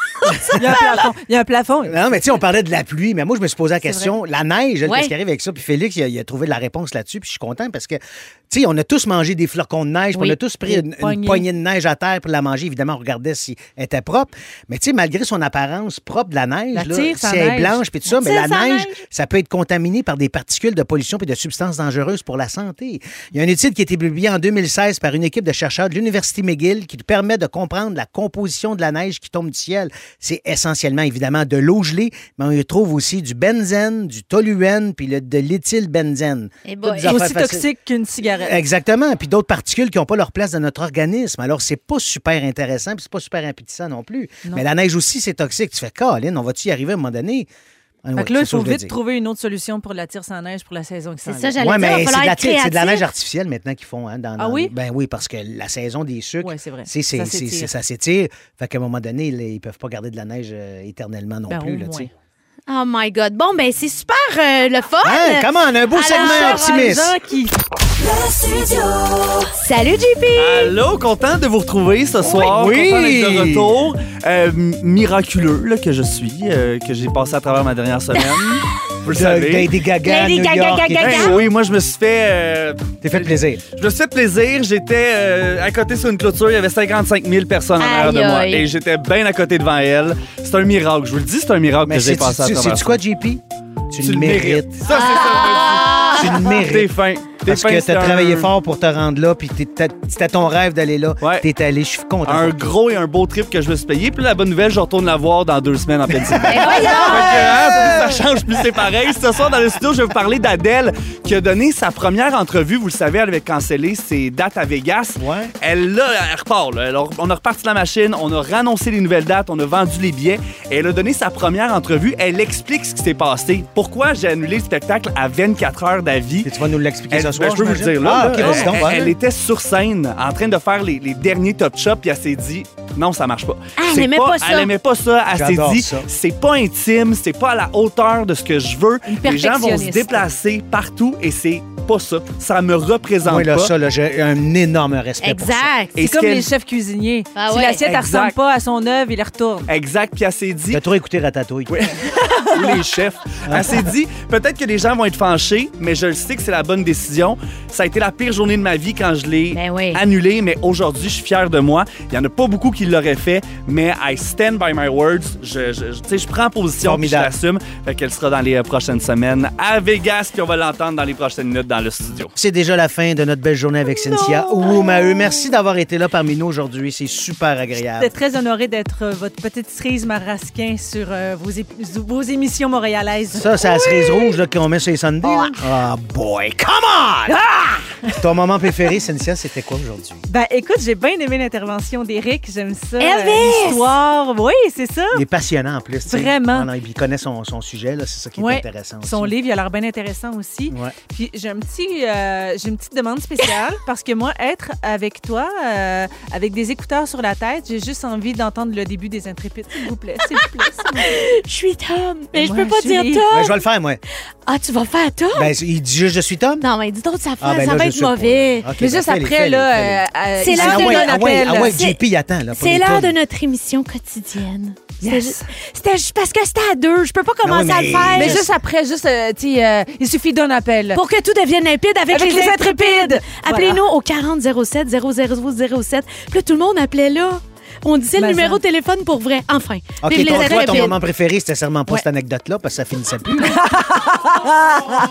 Il y a un plafond. Il y a un plafond. Non, mais tu sais, on parlait de la pluie, mais moi, je me suis posé la question. La neige, Ouais. qu'est-ce qui arrive avec ça? Puis Félix, il a, il a trouvé de la réponse là-dessus, puis je suis content parce que, tu sais, on a tous mangé des flocons de neige, Oui. on a tous pris une, poignée de neige à terre pour la manger. Évidemment, on regardait si elle était propre. Mais tu sais, malgré son apparence propre de la neige, La là, tire, si elle est neige. blanche, puis tout ça, mais la neige, neige. ça peut être contaminé par des particules de pollution et de substances dangereuses pour la santé. Il y a une étude qui a été publiée en 2016 par une équipe de chercheurs de l'Université McGill qui permet de comprendre la composition de la neige qui tombe du ciel. C'est essentiellement, évidemment, de l'eau gelée, mais on y trouve aussi du benzène, du toluène, puis le- de l'éthylbenzène. Eh des affaires Aussi toxique qu'une cigarette. Exactement. Puis d'autres particules qui n'ont pas leur place dans notre organisme. Alors, c'est pas super intéressant, puis c'est pas super appétissant non plus. Non. Mais la neige aussi, c'est toxique. Tu fais, Colin, on va-tu y arriver à un moment donné? Ouais, Fait que là, il faut vite dire. trouver une autre solution pour la tire sans neige pour la saison qui s'en C'est ça, vient. j'allais Ouais, dire. Mais c'est de, la, être c'est de la créatif. neige artificielle maintenant qu'ils font hein, dans, Ah oui? Ben oui, parce que la saison des sucres, Ouais, c'est vrai. c'est- Ça s'étire. c'est- ça s'étire. Fait qu'à un moment donné, là, ils peuvent pas garder de la neige euh, éternellement non Ben, plus. Là, moins. Oh my God. Bon, ben c'est super euh, le fun. Hein, comment on a un beau Alors, segment optimiste. Salut, JP. Allô, content de vous retrouver ce soir. Oui. Content d'être de retour. Euh, miraculeux là, que je suis, euh, que j'ai passé à travers ma dernière semaine. vous le savez. Lady Gaga, Lady New Gaga, York. et Gaga, tout Gaga. Ben oui, moi je me suis fait. euh, T'es fait plaisir. je me suis fait plaisir. J'étais euh, à côté sur une clôture. Il y avait 55 000 personnes en arrière de Aïe, moi. aïe. Et j'étais bien à côté devant elle. C'est un miracle. Je vous le dis, c'est un miracle Mais que j'ai c'est passé à travers. tu ça. quoi, JP? Tu, Tu le mérites. Ça, c'est ça. Tu le vas-y. T'es mérites. fin. Parce que t'as un- travaillé fort pour te rendre là, puis c'était ton rêve d'aller là. Ouais. T'es allé, je suis content. Un gros et un beau trip que je me suis payé. Puis la bonne nouvelle, je retourne la voir dans deux semaines en Pennsylvanie. Fait que, hein, plus ça change, plus c'est pareil. Ce soir, dans le studio, je vais vous parler d'Adèle, qui a donné sa première entrevue. Vous le savez, elle avait cancellé ses dates à Vegas. Ouais. Elle, là, elle repart. là. On a reparti la machine, on a rannoncé les nouvelles dates, on a vendu les billets. Et elle a donné sa première entrevue. Elle explique ce qui s'est passé. Pourquoi j'ai annulé le spectacle à 24 heures d'avis? Et tu vas nous l'expliquer ce Ben, je peux vous le dire là. Ah, là. Elle, était sur scène en train de faire les, les derniers top chops puis elle s'est dit non, ça marche pas. Ah, elle C'est aimait pas ça. Elle aimait pas ça. Elle s'est dit c'est pas intime, c'est pas à la hauteur de ce que je veux. Une Les gens vont se déplacer partout et c'est pas ça. Ça me représente Moi, là, pas. ça, là, j'ai un énorme respect pour ça. Exact. Et C'est ce comme qu'elle- les chefs cuisiniers. Ah si ouais. l'assiette ne Exact. ressemble pas à son œuvre, il la retourne. Exact. Puis elle s'est dit T'as trop écouté Ratatouille. Oui. Ou les chefs. Elle s'est dit, peut-être que les gens vont être fâchés, mais je le sais que c'est la bonne décision. Ça a été la pire journée de ma vie quand je l'ai Ben oui. annulée, mais aujourd'hui, je suis fier de moi. Il y en a pas beaucoup qui l'auraient fait, mais I stand by my words. Je, je, je- tu sais, je prends position puis je Formidable. l'assume. Fait qu'elle sera dans les euh, prochaines semaines à Vegas, puis on va l'entendre dans les prochaines minutes dans le studio. C'est déjà la fin de notre belle journée avec Cynthia. Ouh, Maheu, merci d'avoir été là parmi nous aujourd'hui. C'est super agréable. J'étais très honorée d'être euh, votre petite cerise marasquin sur euh, vos, émissions montréalaises. Ça, c'est la cerise rouge là, qu'on met sur les Sundays. Ah, boy, come on! Ton moment préféré, Cynthia, c'était quoi aujourd'hui? Ben, écoute, j'ai bien aimé l'intervention d'Éric. J'aime ça. Elvis! Euh, L'histoire. Oui, c'est ça. Il est passionnant en plus. Vraiment. Ah non, il connaît son, son sujet, là, c'est ça qui est Ouais. intéressant. aussi. Son livre, il a l'air bien intéressant aussi. Ouais. Puis j'ai un petit, euh, j'ai une petite demande spéciale parce que moi, être avec toi, euh, avec des écouteurs sur la tête, j'ai juste envie d'entendre le début des Intrépides, s'il vous plaît, s'il vous plaît. s'il vous plaît. Je suis Tom. Mais je Moi, peux pas je dire suis- Tom. Ben, je vais le faire, moi. Ah, tu vas faire Tom? Ben, il dit juste je suis Tom. Non, mais dis d'autres affaires, Ah, ben ça va être mauvais. Mais ben, juste après, là, euh, euh, C'est il l'heure de donne Ah un ouais, ah ouais, appel. ah ouais, C'est- JP, il attend. là, pour C'est les l'heure de tunes. notre émission quotidienne. C'était Yes. juste- C'était juste parce que c'était à deux. Je peux pas commencer oui, à le faire. Mais juste après, juste, euh, tu euh, il suffit d'un appel. Pour que tout devienne limpide avec, Avec les intrépides. Appelez-nous au 40 07 00007. Puis là, tout le monde appelait là. On disait le Mais numéro de téléphone pour vrai. Enfin. OK, les ton, toi, ton moment préféré, c'était sûrement pas Ouais. cette anecdote-là, parce que ça finissait plus.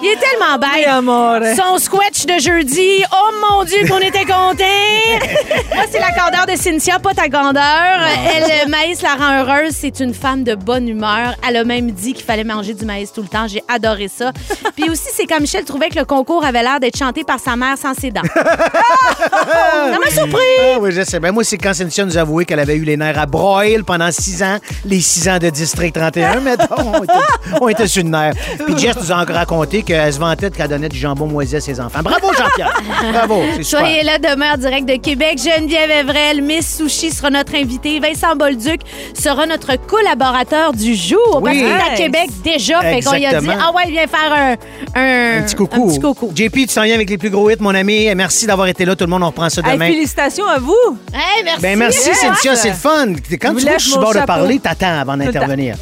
Il est tellement bête. amore. Son squelch de jeudi. Oh mon Dieu, qu'on était contents. Moi, c'est la candeur de Cynthia, pas ta grandeur. Elle, maïs la rend heureuse. C'est une femme de bonne humeur. Elle a même dit qu'il fallait manger du maïs tout le temps. J'ai adoré ça. Puis aussi, c'est quand Michel trouvait que le concours avait l'air d'être chanté par sa mère sans ses dents. ça m'a surpris. Ah oui, je sais. Ben, moi, c'est quand Cynthia nous a avoué qu'elle avait eu les nerfs à broil pendant six ans, les six ans de District 31, mettons. On était, on était sur le nerf. Puis Jess nous a encore raconté qu'elle se vantait qu'elle donnait du jambon moisi à ses enfants. Bravo, Jean-Pierre. Bravo, c'est super. Soyez là demain en direct de Québec. Geneviève Evrel, Miss Sushi sera notre invitée. Vincent Bolduc sera notre collaborateur du jour. Parce Oui. qu'il est à. Québec déjà. Fait qu'on lui a dit Exactement. Ah ouais, viens faire un, un, Un petit coucou. un petit coucou. JP, tu t'en viens avec les plus gros hits, mon ami. Merci d'avoir été là. Tout le monde, on reprend ça Hey, demain. félicitations à vous. Hey, merci. Ben merci, Yeah. Cynthia, c'est le fun. Quand tu vois que je suis bord de parler, t'attends avant d'intervenir.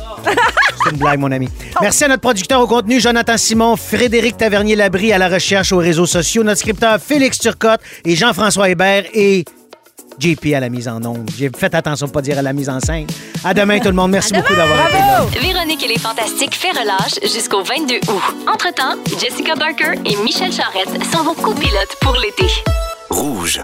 C'est une blague, mon ami. Merci à notre producteur au contenu, Jonathan Simon, Frédéric Tavernier-Labrie à la recherche aux réseaux sociaux, notre scripteur Félix Turcotte et Jean-François Hébert et JP à la mise en onde. J'ai fait attention de ne pas dire à la mise en scène. À demain, tout le monde. Merci beaucoup d'avoir été là. Véronique et les Fantastiques fait relâche jusqu'au 22 août. Entre-temps, Jessica Barker et Michel Charrette sont vos copilotes pour l'été. Rouge.